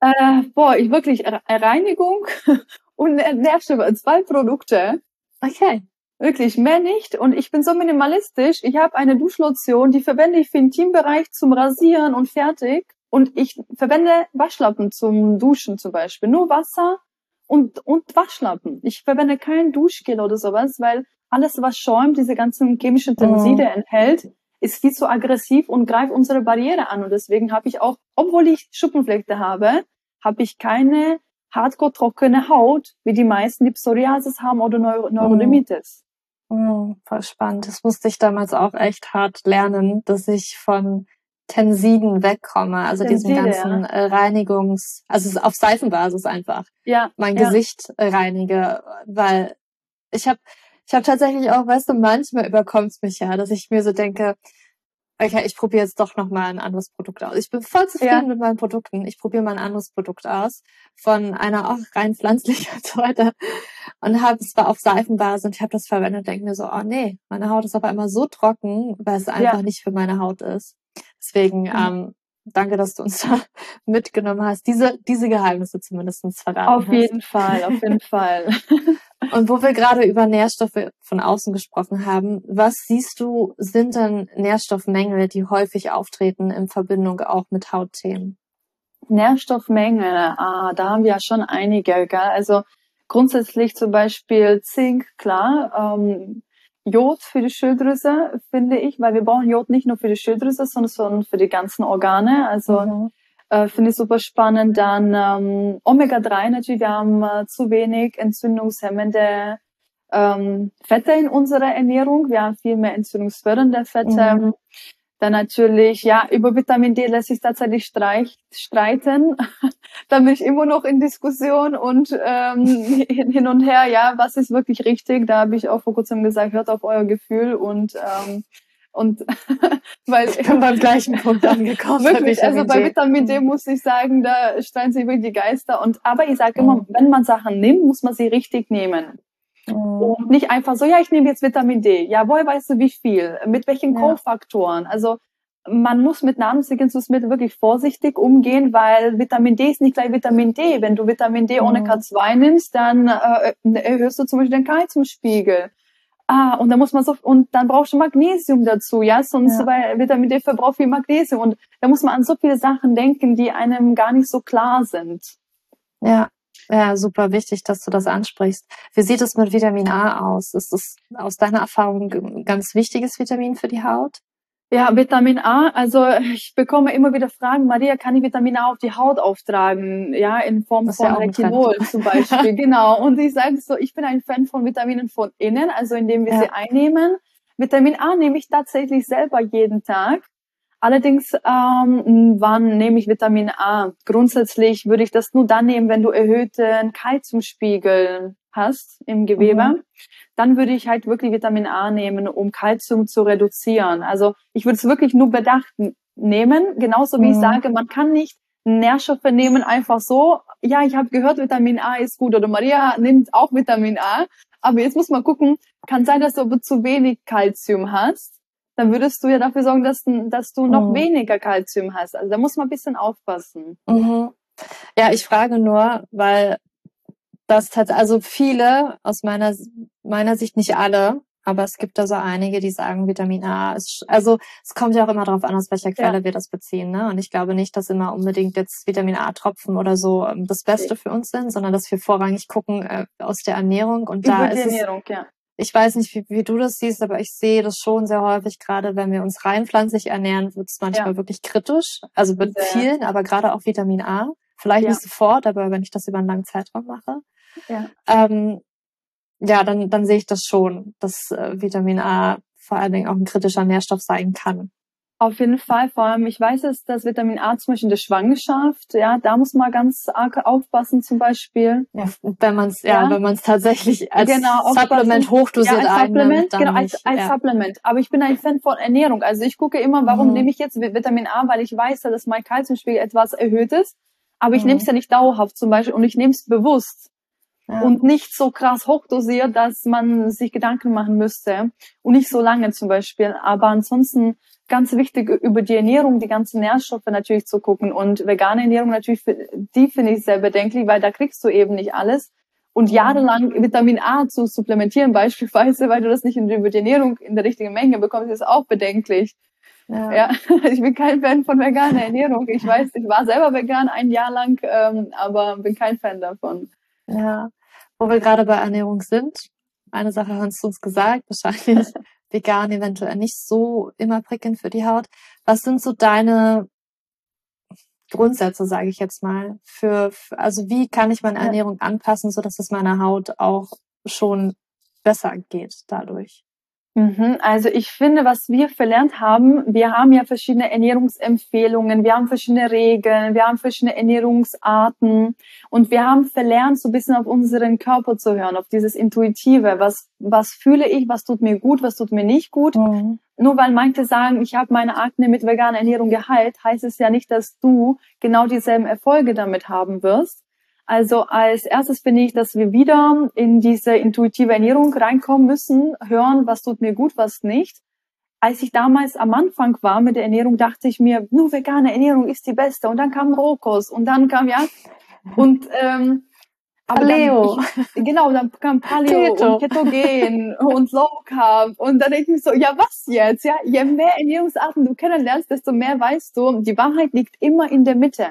Äh, boah, ich wirklich Reinigung *laughs* und Nährstoffe, zwei Produkte. Okay. Wirklich, mehr nicht. Und ich bin so minimalistisch. Ich habe eine Duschlotion, die verwende ich für den Teambereich zum Rasieren und fertig. Und ich verwende Waschlappen zum Duschen zum Beispiel. Nur Wasser und, und Waschlappen. Ich verwende kein Duschgel oder sowas, weil alles, was schäumt, diese ganzen chemischen Tenside oh. enthält, ist viel zu aggressiv und greift unsere Barriere an. Und deswegen habe ich auch, obwohl ich Schuppenflechte habe, habe ich keine hardcore trockene Haut, wie die meisten, die Psoriasis haben oder Neu Neurodermitis. Oh. voll spannend. Das musste ich damals auch echt hart lernen, dass ich von Tensiden wegkomme, also Tenside, diesen ganzen ja. Äh, Reinigungs, also auf Seifenbasis einfach, ja, mein ja. Gesicht reinige, weil ich habe ich habe tatsächlich auch, weißt du, manchmal überkommt es mich ja, dass ich mir so denke, okay, ich probiere jetzt doch noch mal ein anderes Produkt aus. Ich bin voll zufrieden ja. mit meinen Produkten. Ich probiere mal ein anderes Produkt aus von einer auch rein pflanzlichen *laughs* Sorte und habe es zwar auf Seifenbasis und ich habe das verwendet und denke mir so, oh nee, meine Haut ist aber immer so trocken, weil es einfach ja. nicht für meine Haut ist. Deswegen, mhm. ähm, danke, dass du uns *laughs* da mitgenommen hast, diese, diese Geheimnisse zumindest verraten Auf hast. jeden Fall, auf jeden Fall. *laughs* Und wo wir gerade über Nährstoffe von außen gesprochen haben, was siehst du, sind denn Nährstoffmängel, die häufig auftreten in Verbindung auch mit Hautthemen? Nährstoffmängel, ah, da haben wir ja schon einige, gell? Also grundsätzlich zum Beispiel Zink, klar, ähm, Jod für die Schilddrüse, finde ich, weil wir brauchen Jod nicht nur für die Schilddrüse, sondern für die ganzen Organe. Also mhm. Äh, finde ich super spannend. Dann ähm, Omega-3 natürlich, wir haben äh, zu wenig entzündungshemmende ähm, Fette in unserer Ernährung. Wir haben viel mehr entzündungsfördernde Fette. Mhm. Dann natürlich, ja, über Vitamin D lässt sich tatsächlich streich, streiten. *laughs* da bin ich immer noch in Diskussion und ähm, *laughs* hin und her, ja, was ist wirklich richtig? Da habe ich auch vor kurzem gesagt, hört auf euer Gefühl und ähm, und *laughs* weil ich bin beim gleichen Punkt angekommen. Wirklich, also bei Vitamin D muss ich sagen, da streiten sich wirklich die Geister. Und aber ich sage immer, mhm. wenn man Sachen nimmt, muss man sie richtig nehmen. Oh. Und nicht einfach so, ja, ich nehme jetzt Vitamin D. Ja, woher weißt du wie viel? Mit welchen ja. Kofaktoren? Also man muss mit Nahrungsergänzungsmitteln wirklich vorsichtig umgehen, weil Vitamin D ist nicht gleich Vitamin D. Wenn du Vitamin D ohne mhm. K2 nimmst, dann äh, erhöhst du zum Beispiel den Kalziumspiegel. Ah, und dann muss man so, und dann brauchst du Magnesium dazu, ja, sonst, ja. weil Vitamin D verbraucht viel Magnesium. Und da muss man an so viele Sachen denken, die einem gar nicht so klar sind. Ja, ja, super wichtig, dass du das ansprichst. Wie sieht es mit Vitamin A aus? Ist es aus deiner Erfahrung ein ganz wichtiges Vitamin für die Haut? Ja, Vitamin A, also ich bekomme immer wieder Fragen, Maria, kann ich Vitamin A auf die Haut auftragen? Ja, in Form von ja Retinol zum *laughs* Beispiel. genau. Und ich sage so, ich bin ein Fan von Vitaminen von innen, also indem wir ja. sie einnehmen. Vitamin A nehme ich tatsächlich selber jeden Tag. Allerdings, ähm, wann nehme ich Vitamin A? Grundsätzlich würde ich das nur dann nehmen, wenn du erhöhten Kalziumspiegel hast im Gewebe. Mhm. Dann würde ich halt wirklich Vitamin A nehmen, um Kalzium zu reduzieren. Also ich würde es wirklich nur bedacht nehmen, genauso wie mhm. ich sage, man kann nicht Nährstoffe nehmen einfach so. Ja, ich habe gehört, Vitamin A ist gut oder Maria nimmt auch Vitamin A. Aber jetzt muss man gucken, kann sein, dass du zu wenig Kalzium hast dann würdest du ja dafür sorgen, dass, dass du noch mhm. weniger Kalzium hast. Also da muss man ein bisschen aufpassen. Mhm. Ja, ich frage nur, weil das hat also viele aus meiner meiner Sicht nicht alle, aber es gibt da so einige, die sagen, Vitamin A ist, also es kommt ja auch immer darauf an, aus welcher Quelle ja. wir das beziehen. Ne? Und ich glaube nicht, dass immer unbedingt jetzt Vitamin A-Tropfen oder so ähm, das Beste für uns sind, sondern dass wir vorrangig gucken äh, aus der Ernährung. Und Über da ist Ernährung, es, ja ich weiß nicht, wie, wie, du das siehst, aber ich sehe das schon sehr häufig, gerade wenn wir uns rein pflanzlich ernähren, wird es manchmal ja. wirklich kritisch. Also mit sehr. vielen, aber gerade auch Vitamin A. Vielleicht ja. nicht sofort, aber wenn ich das über einen langen Zeitraum mache. Ja, ähm, ja dann, dann sehe ich das schon, dass äh, Vitamin A vor allen Dingen auch ein kritischer Nährstoff sein kann. Auf jeden Fall, vor allem, ich weiß es, dass Vitamin A zum Beispiel in der Schwangerschaft, ja, da muss man ganz arg aufpassen zum Beispiel. Ja, wenn man es, ja, ja, wenn man es tatsächlich als genau, Supplement hochdosiert ja, als Supplement, genau, als, als ja. Supplement. Aber ich bin ein Fan von Ernährung. Also ich gucke immer, warum mhm. nehme ich jetzt Vitamin A, weil ich weiß, dass mein Kalziumspiegel etwas erhöht ist. Aber ich mhm. nehme es ja nicht dauerhaft zum Beispiel und ich nehme es bewusst. Ja. Und nicht so krass hochdosiert, dass man sich Gedanken machen müsste. Und nicht so lange zum Beispiel. Aber ansonsten ganz wichtig, über die Ernährung, die ganzen Nährstoffe natürlich zu gucken. Und vegane Ernährung natürlich, die finde ich sehr bedenklich, weil da kriegst du eben nicht alles. Und jahrelang Vitamin A zu supplementieren *laughs* beispielsweise, weil du das nicht über die Ernährung in der richtigen Menge bekommst, ist auch bedenklich. Ja. ja. *laughs* ich bin kein Fan von veganer Ernährung. Ich weiß, ich war selber vegan ein Jahr lang, ähm, aber bin kein Fan davon. Ja, wo wir gerade bei Ernährung sind, eine Sache hast du uns gesagt, wahrscheinlich *laughs* vegan eventuell nicht so immer prickelnd für die Haut. Was sind so deine Grundsätze, sage ich jetzt mal, für, für, also wie kann ich meine Ernährung anpassen, so dass es meiner Haut auch schon besser geht dadurch? Mhm. Also ich finde, was wir verlernt haben, wir haben ja verschiedene Ernährungsempfehlungen, wir haben verschiedene Regeln, wir haben verschiedene Ernährungsarten und wir haben verlernt, so ein bisschen auf unseren Körper zu hören, auf dieses Intuitive. Was, was fühle ich, was tut mir gut, was tut mir nicht gut. Mhm. Nur weil manche sagen, ich habe meine Akne mit veganer Ernährung geheilt, heißt es ja nicht, dass du genau dieselben Erfolge damit haben wirst. Also als erstes finde ich, dass wir wieder in diese intuitive Ernährung reinkommen müssen, hören, was tut mir gut, was nicht. Als ich damals am Anfang war mit der Ernährung, dachte ich mir, nur vegane Ernährung ist die beste. Und dann kam Rohkost und dann kam ja und ähm, Paleo. Dann, genau, dann kam Paleo Keto. und Ketogen und Low Carb. Und dann denke ich so, ja, was jetzt? Ja, je mehr Ernährungsarten du kennenlernst, desto mehr weißt du, die Wahrheit liegt immer in der Mitte.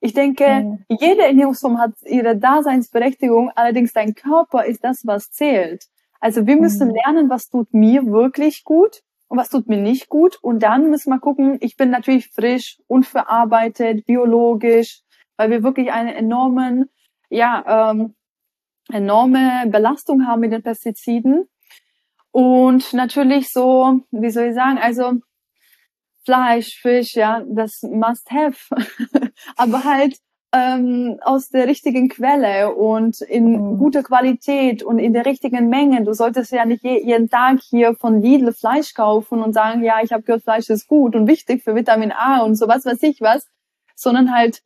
Ich denke, mhm. jede Ernährungsform hat ihre Daseinsberechtigung, allerdings dein Körper ist das, was zählt. Also wir müssen mhm. lernen, was tut mir wirklich gut und was tut mir nicht gut. Und dann müssen wir gucken, ich bin natürlich frisch, unverarbeitet, biologisch, weil wir wirklich eine enormen, ja, ähm, enorme Belastung haben mit den Pestiziden. Und natürlich so, wie soll ich sagen, also Fleisch, Fisch, ja, das must have. *laughs* Aber halt ähm, aus der richtigen Quelle und in mhm. guter Qualität und in der richtigen Menge. Du solltest ja nicht je, jeden Tag hier von Lidl Fleisch kaufen und sagen, ja, ich habe gehört, Fleisch ist gut und wichtig für Vitamin A und sowas, weiß ich was, sondern halt,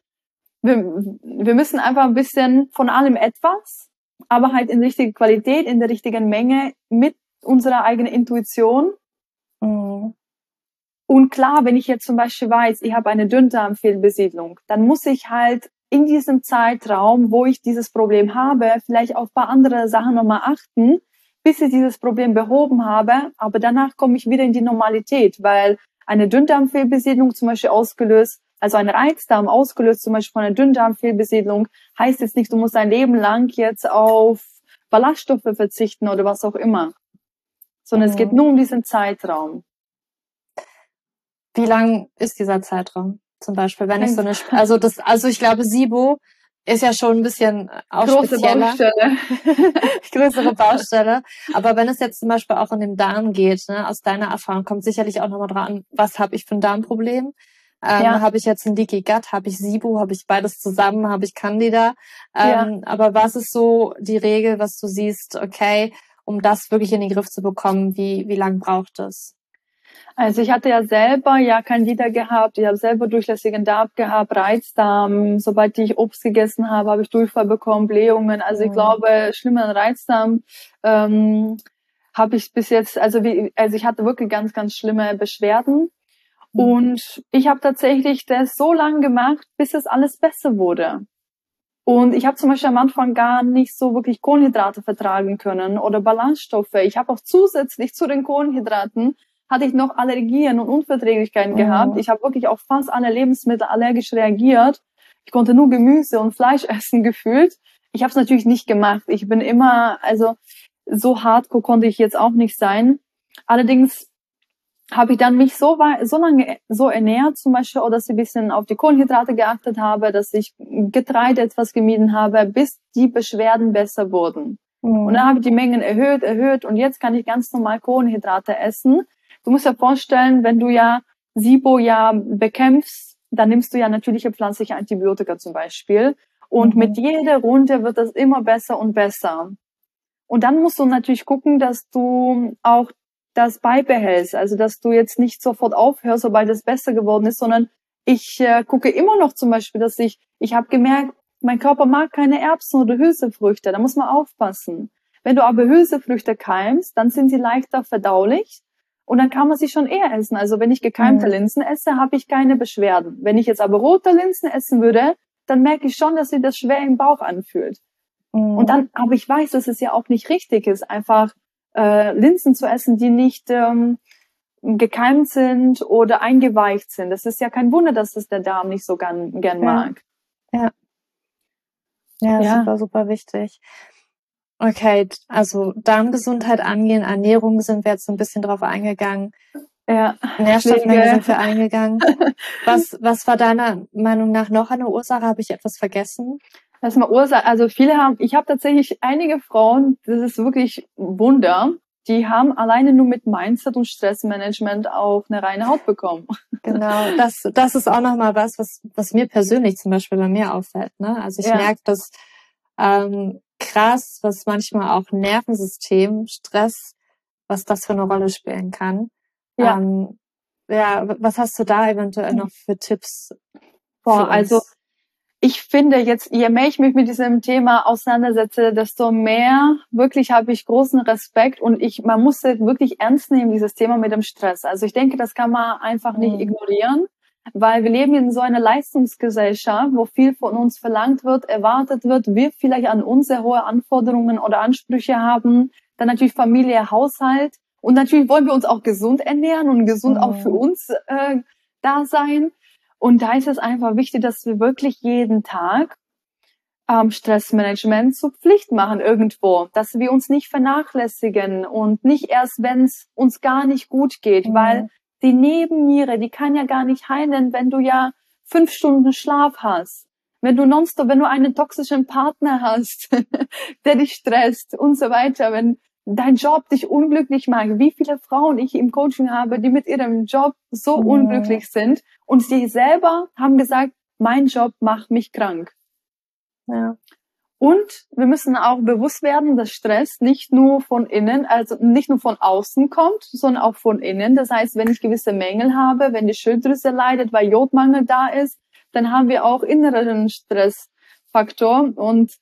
wir, wir müssen einfach ein bisschen von allem etwas, aber halt in richtiger Qualität, in der richtigen Menge mit unserer eigenen Intuition. Und klar, wenn ich jetzt zum Beispiel weiß, ich habe eine Dünndarmfehlbesiedlung, dann muss ich halt in diesem Zeitraum, wo ich dieses Problem habe, vielleicht auf ein paar andere Sachen nochmal achten, bis ich dieses Problem behoben habe. Aber danach komme ich wieder in die Normalität, weil eine Dünndarmfehlbesiedlung zum Beispiel ausgelöst, also ein Reizdarm ausgelöst zum Beispiel von einer Dünndarmfehlbesiedlung, heißt jetzt nicht, du musst dein Leben lang jetzt auf Ballaststoffe verzichten oder was auch immer, sondern mhm. es geht mhm. nur um diesen Zeitraum. Wie lang ist dieser Zeitraum? Zum Beispiel, wenn ich so eine, also das, also ich glaube, Sibo ist ja schon ein bisschen auch Große spezieller. Baustelle. *laughs* Größere Baustelle. Aber wenn es jetzt zum Beispiel auch in den Darm geht, ne, aus deiner Erfahrung, kommt sicherlich auch nochmal dran, was habe ich für ein Darmproblem? Ähm, ja. Habe ich jetzt ein Leaky Gut? Habe ich Sibo? Habe ich beides zusammen? Habe ich Candida? Ähm, ja. Aber was ist so die Regel, was du siehst, okay, um das wirklich in den Griff zu bekommen, wie, wie lang braucht es? Also ich hatte ja selber ja Candida gehabt, ich habe selber durchlässigen Darm gehabt, Reizdarm. Sobald ich Obst gegessen habe, habe ich Durchfall bekommen, Blähungen. Also ich mhm. glaube, schlimmer Reizdarm ähm, habe ich bis jetzt, also wie, also ich hatte wirklich ganz, ganz schlimme Beschwerden. Mhm. Und ich habe tatsächlich das so lange gemacht, bis es alles besser wurde. Und ich habe zum Beispiel am Anfang gar nicht so wirklich Kohlenhydrate vertragen können oder Ballaststoffe. Ich habe auch zusätzlich zu den Kohlenhydraten hatte ich noch Allergien und Unverträglichkeiten mhm. gehabt. Ich habe wirklich auf fast alle Lebensmittel allergisch reagiert. Ich konnte nur Gemüse und Fleisch *laughs* essen gefühlt. Ich habe es natürlich nicht gemacht. Ich bin immer, also so hardcore konnte ich jetzt auch nicht sein. Allerdings habe ich dann mich so, so lange so ernährt, zum Beispiel, oder dass ich ein bisschen auf die Kohlenhydrate geachtet habe, dass ich Getreide etwas gemieden habe, bis die Beschwerden besser wurden. Mhm. Und dann habe ich die Mengen erhöht, erhöht und jetzt kann ich ganz normal Kohlenhydrate essen. Du musst dir vorstellen, wenn du ja SIBO ja bekämpfst, dann nimmst du ja natürliche pflanzliche Antibiotika zum Beispiel. Und mhm. mit jeder Runde wird das immer besser und besser. Und dann musst du natürlich gucken, dass du auch das beibehältst. Also, dass du jetzt nicht sofort aufhörst, sobald es besser geworden ist, sondern ich äh, gucke immer noch zum Beispiel, dass ich, ich habe gemerkt, mein Körper mag keine Erbsen oder Hülsefrüchte. Da muss man aufpassen. Wenn du aber Hülsefrüchte keimst, dann sind sie leichter verdaulich und dann kann man sie schon eher essen. Also wenn ich gekeimte mhm. Linsen esse, habe ich keine Beschwerden. Wenn ich jetzt aber rote Linsen essen würde, dann merke ich schon, dass sich das schwer im Bauch anfühlt. Mhm. Und dann, aber ich weiß, dass es ja auch nicht richtig ist, einfach äh, Linsen zu essen, die nicht ähm, gekeimt sind oder eingeweicht sind. Das ist ja kein Wunder, dass es der Darm nicht so gern, gern mag. Ja. Ja, ja, super, super wichtig. Okay, also Darmgesundheit angehen, Ernährung sind wir jetzt so ein bisschen drauf eingegangen. Ja, Nährstoffmenge sind wir eingegangen. *laughs* Was, was war deiner Meinung nach noch eine Ursache? Habe ich etwas vergessen? Erstmal Ursache, also viele haben, ich habe tatsächlich einige Frauen, das ist wirklich Wunder, die haben alleine nur mit Mindset und Stressmanagement auch eine reine Haut bekommen. *laughs* Genau, das, das ist auch nochmal was, was, was mir persönlich zum Beispiel bei mir auffällt. Ne? Also ich ja. merke, dass ähm, krass, was manchmal auch Nervensystem, Stress, was das für eine Rolle spielen kann. Ja, ähm, ja was hast du da eventuell noch für Tipps? Boah, also ich finde jetzt, je mehr ich mich mit diesem Thema auseinandersetze, desto mehr wirklich habe ich großen Respekt und ich, man muss wirklich ernst nehmen, dieses Thema mit dem Stress. Also ich denke, das kann man einfach nicht mhm. ignorieren, weil wir leben in so einer Leistungsgesellschaft, wo viel von uns verlangt wird, erwartet wird, wir vielleicht an uns sehr hohe Anforderungen oder Ansprüche haben, dann natürlich Familie, Haushalt und natürlich wollen wir uns auch gesund ernähren und gesund mhm. auch für uns äh, da sein. Und da ist es einfach wichtig, dass wir wirklich jeden Tag ähm, Stressmanagement zur Pflicht machen irgendwo, dass wir uns nicht vernachlässigen und nicht erst, wenn es uns gar nicht gut geht, mhm. weil die Nebenniere, die kann ja gar nicht heilen, wenn du ja fünf Stunden Schlaf hast. Wenn du nonstop, wenn du einen toxischen Partner hast, *laughs* der dich stresst und so weiter, wenn dein Job dich unglücklich macht. Wie viele Frauen ich im Coaching habe, die mit ihrem Job so ja. unglücklich sind und sie selber haben gesagt, mein Job macht mich krank. Ja. Und wir müssen auch bewusst werden, dass Stress nicht nur von innen, also nicht nur von außen kommt, sondern auch von innen. Das heißt, wenn ich gewisse Mängel habe, wenn die Schilddrüse leidet, weil Jodmangel da ist, dann haben wir auch inneren Stressfaktor und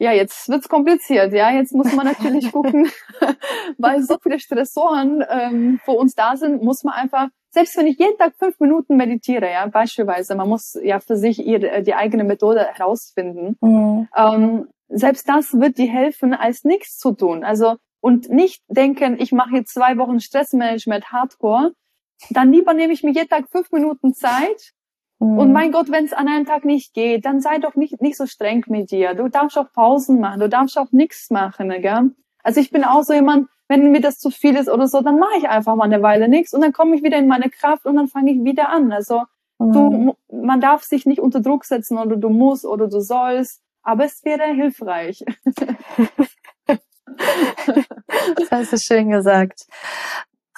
ja, jetzt wird's kompliziert. Ja, jetzt muss man natürlich *laughs* gucken, *laughs* weil so viele Stressoren ähm, vor uns da sind, muss man einfach, selbst wenn ich jeden Tag fünf Minuten meditiere, ja, beispielsweise, man muss ja für sich ihre, die eigene Methode herausfinden. Mhm. Ähm, selbst das wird dir helfen, als nichts zu tun. Also und nicht denken, ich mache jetzt zwei Wochen Stressmanagement Hardcore. Dann lieber nehme ich mir jeden Tag fünf Minuten Zeit und mhm. mein Gott, wenn es an einem Tag nicht geht, dann sei doch nicht, nicht so streng mit dir. Du darfst auch Pausen machen, du darfst auch nichts machen. Gell? Also ich bin auch so jemand, wenn mir das zu viel ist oder so, dann mache ich einfach mal eine Weile nichts und dann komme ich wieder in meine Kraft und dann fange ich wieder an. Also mhm. du, man darf sich nicht unter Druck setzen oder du musst oder du sollst, aber es wäre hilfreich. *laughs* das hast du schön gesagt.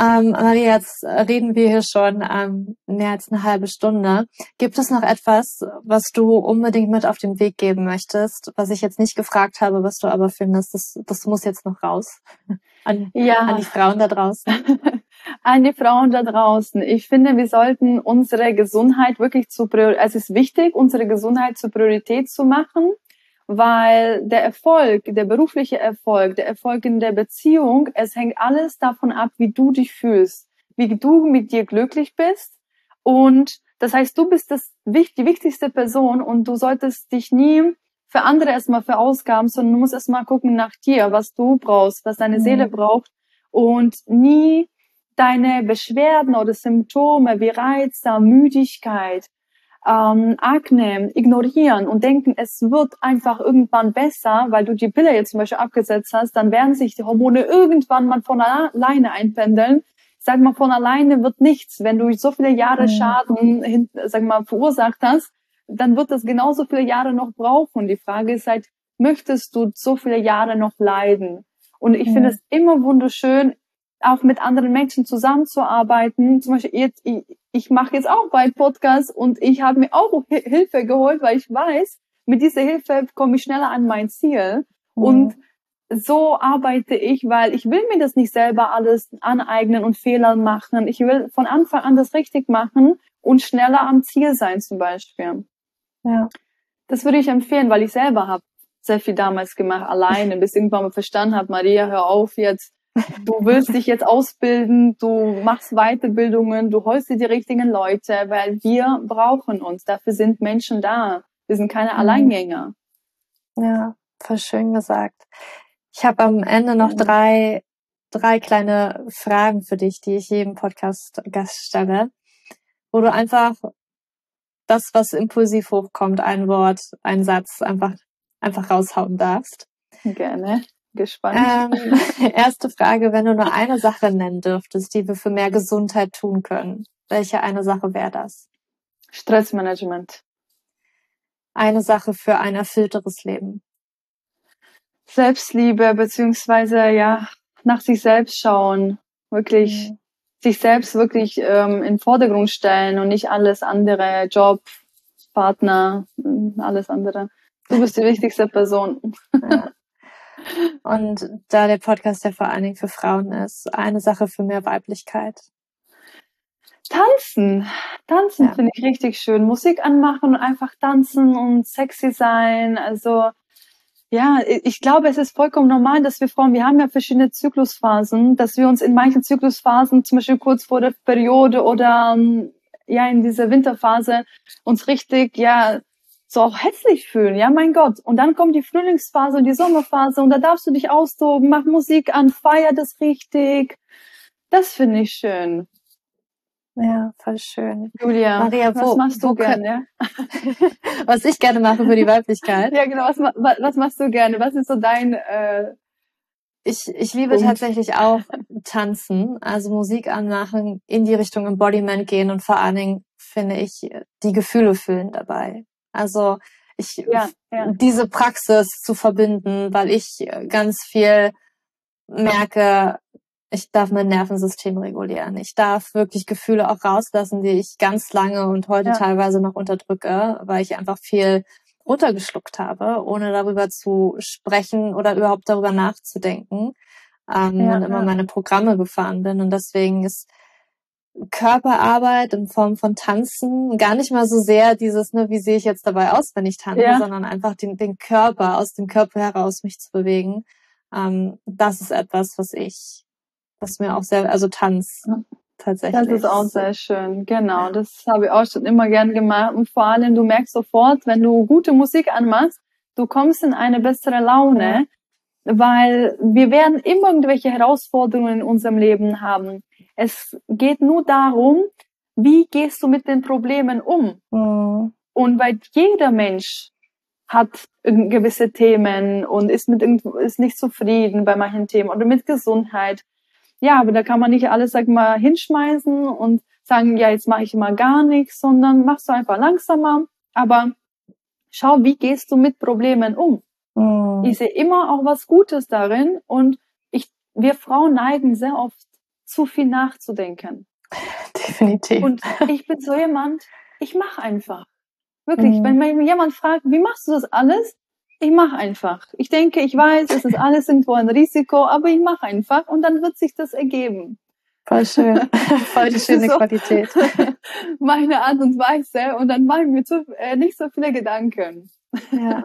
Ähm, Maria, jetzt reden wir hier schon ähm, mehr als eine halbe Stunde. Gibt es noch etwas, was du unbedingt mit auf den Weg geben möchtest, was ich jetzt nicht gefragt habe, was du aber findest, das, das muss jetzt noch raus *laughs* an, ja. an die Frauen da draußen? *laughs* an die Frauen da draußen. Ich finde, wir sollten unsere Gesundheit wirklich zu Priorität, es ist wichtig, unsere Gesundheit zur Priorität zu machen weil der Erfolg, der berufliche Erfolg, der Erfolg in der Beziehung, es hängt alles davon ab, wie du dich fühlst, wie du mit dir glücklich bist. Und das heißt, du bist das, die wichtigste Person und du solltest dich nie für andere erstmal verausgaben, sondern du musst erstmal gucken nach dir, was du brauchst, was deine mhm. Seele braucht und nie deine Beschwerden oder Symptome wie Reiz, Müdigkeit, ähm, Akne ignorieren und denken, es wird einfach irgendwann besser, weil du die Pille jetzt zum Beispiel abgesetzt hast, dann werden sich die Hormone irgendwann mal von alleine einpendeln. sag mal, von alleine wird nichts. Wenn du so viele Jahre mhm. Schaden, hin, sag mal, verursacht hast, dann wird das genauso viele Jahre noch brauchen. Die Frage ist halt, möchtest du so viele Jahre noch leiden? Und ich mhm. finde es immer wunderschön, auch mit anderen Menschen zusammenzuarbeiten. Zum Beispiel jetzt, ich, ich mache jetzt auch bei Podcasts und ich habe mir auch Hilfe geholt, weil ich weiß, mit dieser Hilfe komme ich schneller an mein Ziel. Mhm. Und so arbeite ich, weil ich will mir das nicht selber alles aneignen und Fehler machen. Ich will von Anfang an das richtig machen und schneller am Ziel sein zum Beispiel. Ja. Das würde ich empfehlen, weil ich selber habe sehr viel damals gemacht, alleine, bis irgendwann mal verstanden habe, Maria, hör auf jetzt. Du willst dich jetzt ausbilden, du machst Weiterbildungen, du holst dir die richtigen Leute, weil wir brauchen uns. Dafür sind Menschen da. Wir sind keine mhm. Alleingänger. Ja, voll schön gesagt. Ich habe am Ende noch drei, drei kleine Fragen für dich, die ich jedem Podcast-Gast stelle, wo du einfach das, was impulsiv hochkommt, ein Wort, ein Satz, einfach, einfach raushauen darfst. Gerne. Gespannt. Ähm, *laughs* erste Frage, wenn du nur eine Sache nennen dürftest, die wir für mehr Gesundheit tun können, welche eine Sache wäre das? Stressmanagement. Eine Sache für ein erfüllteres Leben. Selbstliebe beziehungsweise ja nach sich selbst schauen, wirklich mhm. sich selbst wirklich ähm, in Vordergrund stellen und nicht alles andere, Job, Partner, alles andere. Du bist die *laughs* wichtigste Person. Ja. Und da der Podcast ja vor allen Dingen für Frauen ist, eine Sache für mehr Weiblichkeit. Tanzen. Tanzen ja. finde ich richtig schön. Musik anmachen und einfach tanzen und sexy sein. Also ja, ich glaube, es ist vollkommen normal, dass wir Frauen, wir haben ja verschiedene Zyklusphasen, dass wir uns in manchen Zyklusphasen, zum Beispiel kurz vor der Periode oder ähm, ja in dieser Winterphase, uns richtig ja so auch hässlich fühlen. Ja, mein Gott. Und dann kommt die Frühlingsphase und die Sommerphase und da darfst du dich austoben, mach Musik an, feier das richtig. Das finde ich schön. Ja, voll schön. Julia, Maria, was machst du gerne? Ja? *laughs* was ich gerne mache für die Weiblichkeit. ja, genau. Was, was machst du gerne? Was ist so dein äh, ich, ich liebe Punkt. tatsächlich auch tanzen, also Musik anmachen, in die Richtung Embodiment gehen und vor allen Dingen finde ich die Gefühle fühlen dabei. Also ich ja, ja. diese Praxis zu verbinden, weil ich ganz viel merke, ich darf mein Nervensystem regulieren. Ich darf wirklich Gefühle auch rauslassen, die ich ganz lange und heute ja. teilweise noch unterdrücke, weil ich einfach viel runtergeschluckt habe, ohne darüber zu sprechen oder überhaupt darüber nachzudenken. Ähm, ja, und immer ja. meine Programme gefahren bin. Und deswegen ist Körperarbeit in Form von Tanzen gar nicht mal so sehr dieses, ne, wie sehe ich jetzt dabei aus, wenn ich tanze, ja. sondern einfach den, den Körper, aus dem Körper heraus mich zu bewegen. Ähm, das ist etwas, was ich was mir auch sehr, also Tanz tatsächlich. Das ist auch sehr schön, genau. Das habe ich auch schon immer gern gemacht. Und vor allem, du merkst sofort, wenn du gute Musik anmachst, du kommst in eine bessere Laune, ja. weil wir werden immer irgendwelche Herausforderungen in unserem Leben haben. Es geht nur darum, wie gehst du mit den Problemen um? Mhm. Und weil jeder Mensch hat gewisse Themen und ist mit ist nicht zufrieden bei manchen Themen oder mit Gesundheit ja, aber da kann man nicht alles, sag mal, hinschmeißen und sagen, ja, jetzt mache ich mal gar nichts, sondern machst du einfach langsamer. Aber schau, wie gehst du mit Problemen um? Mhm. Ich sehe immer auch was Gutes darin und ich, wir Frauen neigen sehr oft zu viel nachzudenken. *laughs* Definitiv. Und ich bin so jemand, ich mache einfach. Wirklich, mhm. wenn mir jemand fragt, wie machst du das alles? ich mache einfach. Ich denke, ich weiß, es ist alles irgendwo ein Risiko, aber ich mache einfach und dann wird sich das ergeben. Voll schön. *laughs* Voll die schöne so Qualität. *laughs* Meine Art und Weise und dann mache ich mir zu, äh, nicht so viele Gedanken. Ja.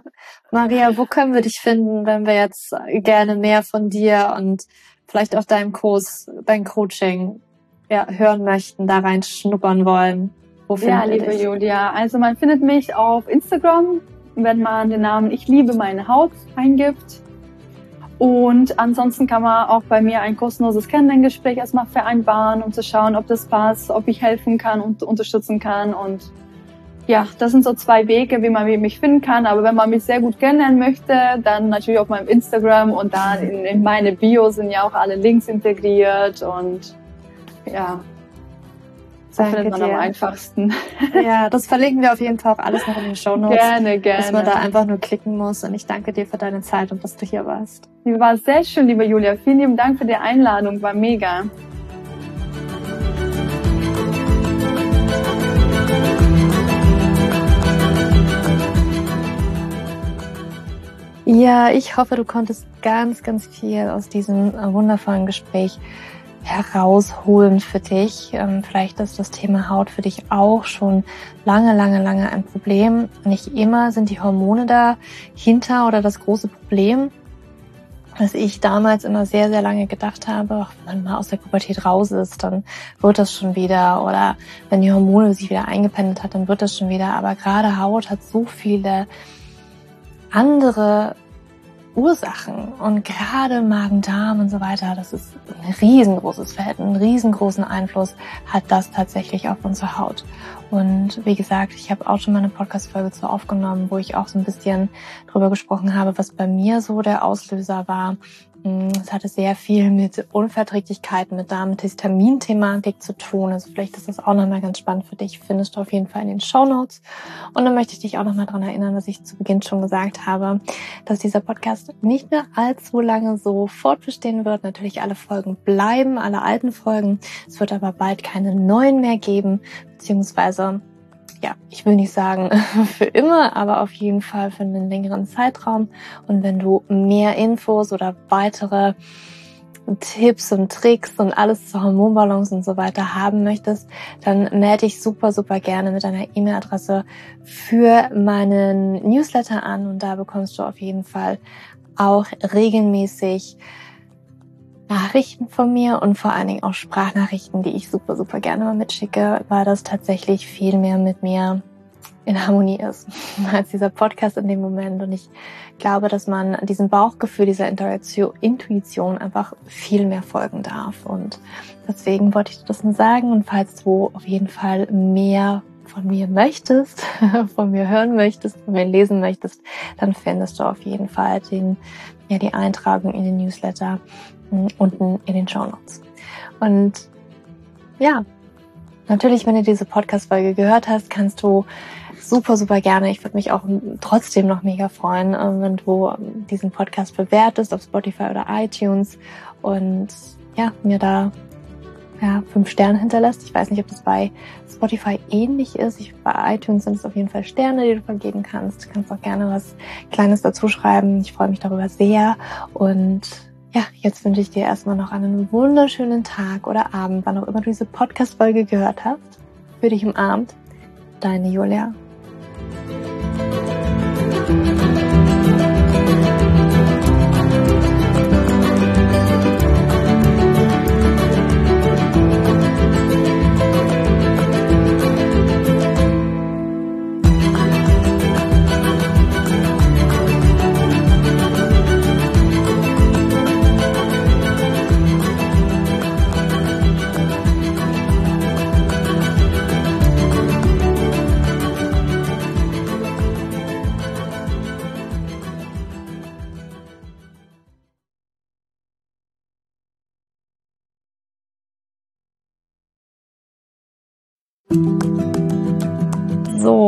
Maria, wo können wir dich finden, wenn wir jetzt gerne mehr von dir und vielleicht auch deinem Kurs, dein Coaching ja, hören möchten, da rein schnuppern wollen? Wo ja, liebe dich? Julia, also man findet mich auf Instagram wenn man den Namen Ich liebe meine Haut eingibt. Und ansonsten kann man auch bei mir ein kostenloses Kennenlerngespräch erstmal vereinbaren, um zu schauen, ob das passt, ob ich helfen kann und unterstützen kann. Und ja, das sind so zwei Wege, wie man mich finden kann. Aber wenn man mich sehr gut kennenlernen möchte, dann natürlich auf meinem Instagram und dann in, in meine Bio sind ja auch alle Links integriert und ja, so Danke findet man dir. am einfachsten. *laughs* Ja, das verlinken wir auf jeden Fall auch alles noch in den Show Notes. Gerne, gerne. Dass man da einfach nur klicken muss. Und ich danke dir für deine Zeit und dass du hier warst. War sehr schön, liebe Julia. Vielen lieben Dank für die Einladung. War mega. Ja, ich hoffe, du konntest ganz, ganz viel aus diesem wundervollen Gespräch herausholen für dich. Ähm, vielleicht ist das Thema Haut für dich auch schon lange, lange, lange ein Problem. Nicht immer sind die Hormone dahinter oder das große Problem, dass ich damals immer sehr, sehr lange gedacht habe, wenn man mal aus der Pubertät raus ist, dann wird das schon wieder. Oder wenn die Hormone sich wieder eingependelt hat, dann wird das schon wieder. Aber gerade Haut hat so viele andere Ursachen und gerade Magen-Darm und so weiter, das ist ein riesengroßes Feld, einen riesengroßen Einfluss hat das tatsächlich auf unsere Haut. Und wie gesagt, ich habe auch schon mal eine Podcast-Folge zu aufgenommen, wo ich auch so ein bisschen drüber gesprochen habe, was bei mir so der Auslöser war, es hatte sehr viel mit Unverträglichkeiten, mit Darmhistamin-Thematik zu tun. Also vielleicht ist das auch nochmal ganz spannend für dich. Findest du auf jeden Fall in den Show Notes. Und dann möchte ich dich auch nochmal daran erinnern, was ich zu Beginn schon gesagt habe, dass dieser Podcast nicht mehr allzu lange so fortbestehen wird. Natürlich alle Folgen bleiben, alle alten Folgen. Es wird aber bald keine neuen mehr geben, beziehungsweise ja, ich will nicht sagen *laughs* für immer, aber auf jeden Fall für einen längeren Zeitraum. Und wenn du mehr Infos oder weitere Tipps und Tricks und alles zur Hormonbalance und so weiter haben möchtest, dann melde dich super, super gerne mit deiner E-Mail-Adresse für meinen Newsletter an und da bekommst du auf jeden Fall auch regelmäßig Nachrichten von mir und vor allen Dingen auch Sprachnachrichten, die ich super, super gerne mal mitschicke, weil das tatsächlich viel mehr mit mir in Harmonie ist *laughs* als dieser Podcast in dem Moment. Und ich glaube, dass man diesem Bauchgefühl, dieser Intuition einfach viel mehr folgen darf. Und deswegen wollte ich das nur sagen. Und falls du auf jeden Fall mehr von mir möchtest, *laughs* von mir hören möchtest, von mir lesen möchtest, dann findest du auf jeden Fall den, ja, die Eintragung in den Newsletter unten in den Show Notes. Und ja, natürlich, wenn du diese Podcast-Folge gehört hast, kannst du super, super gerne. Ich würde mich auch trotzdem noch mega freuen, äh, wenn du ähm, diesen Podcast bewertest auf Spotify oder iTunes und ja, mir da ja, fünf Sterne hinterlässt. Ich weiß nicht, ob das bei Spotify ähnlich ist. Ich, bei iTunes sind es auf jeden Fall Sterne, die du vergeben kannst. Du kannst auch gerne was Kleines dazu schreiben. Ich freue mich darüber sehr und ja, jetzt wünsche ich dir erstmal noch einen wunderschönen Tag oder Abend, wann auch immer du diese Podcast-Folge gehört hast. Für dich umarmt, deine Julia.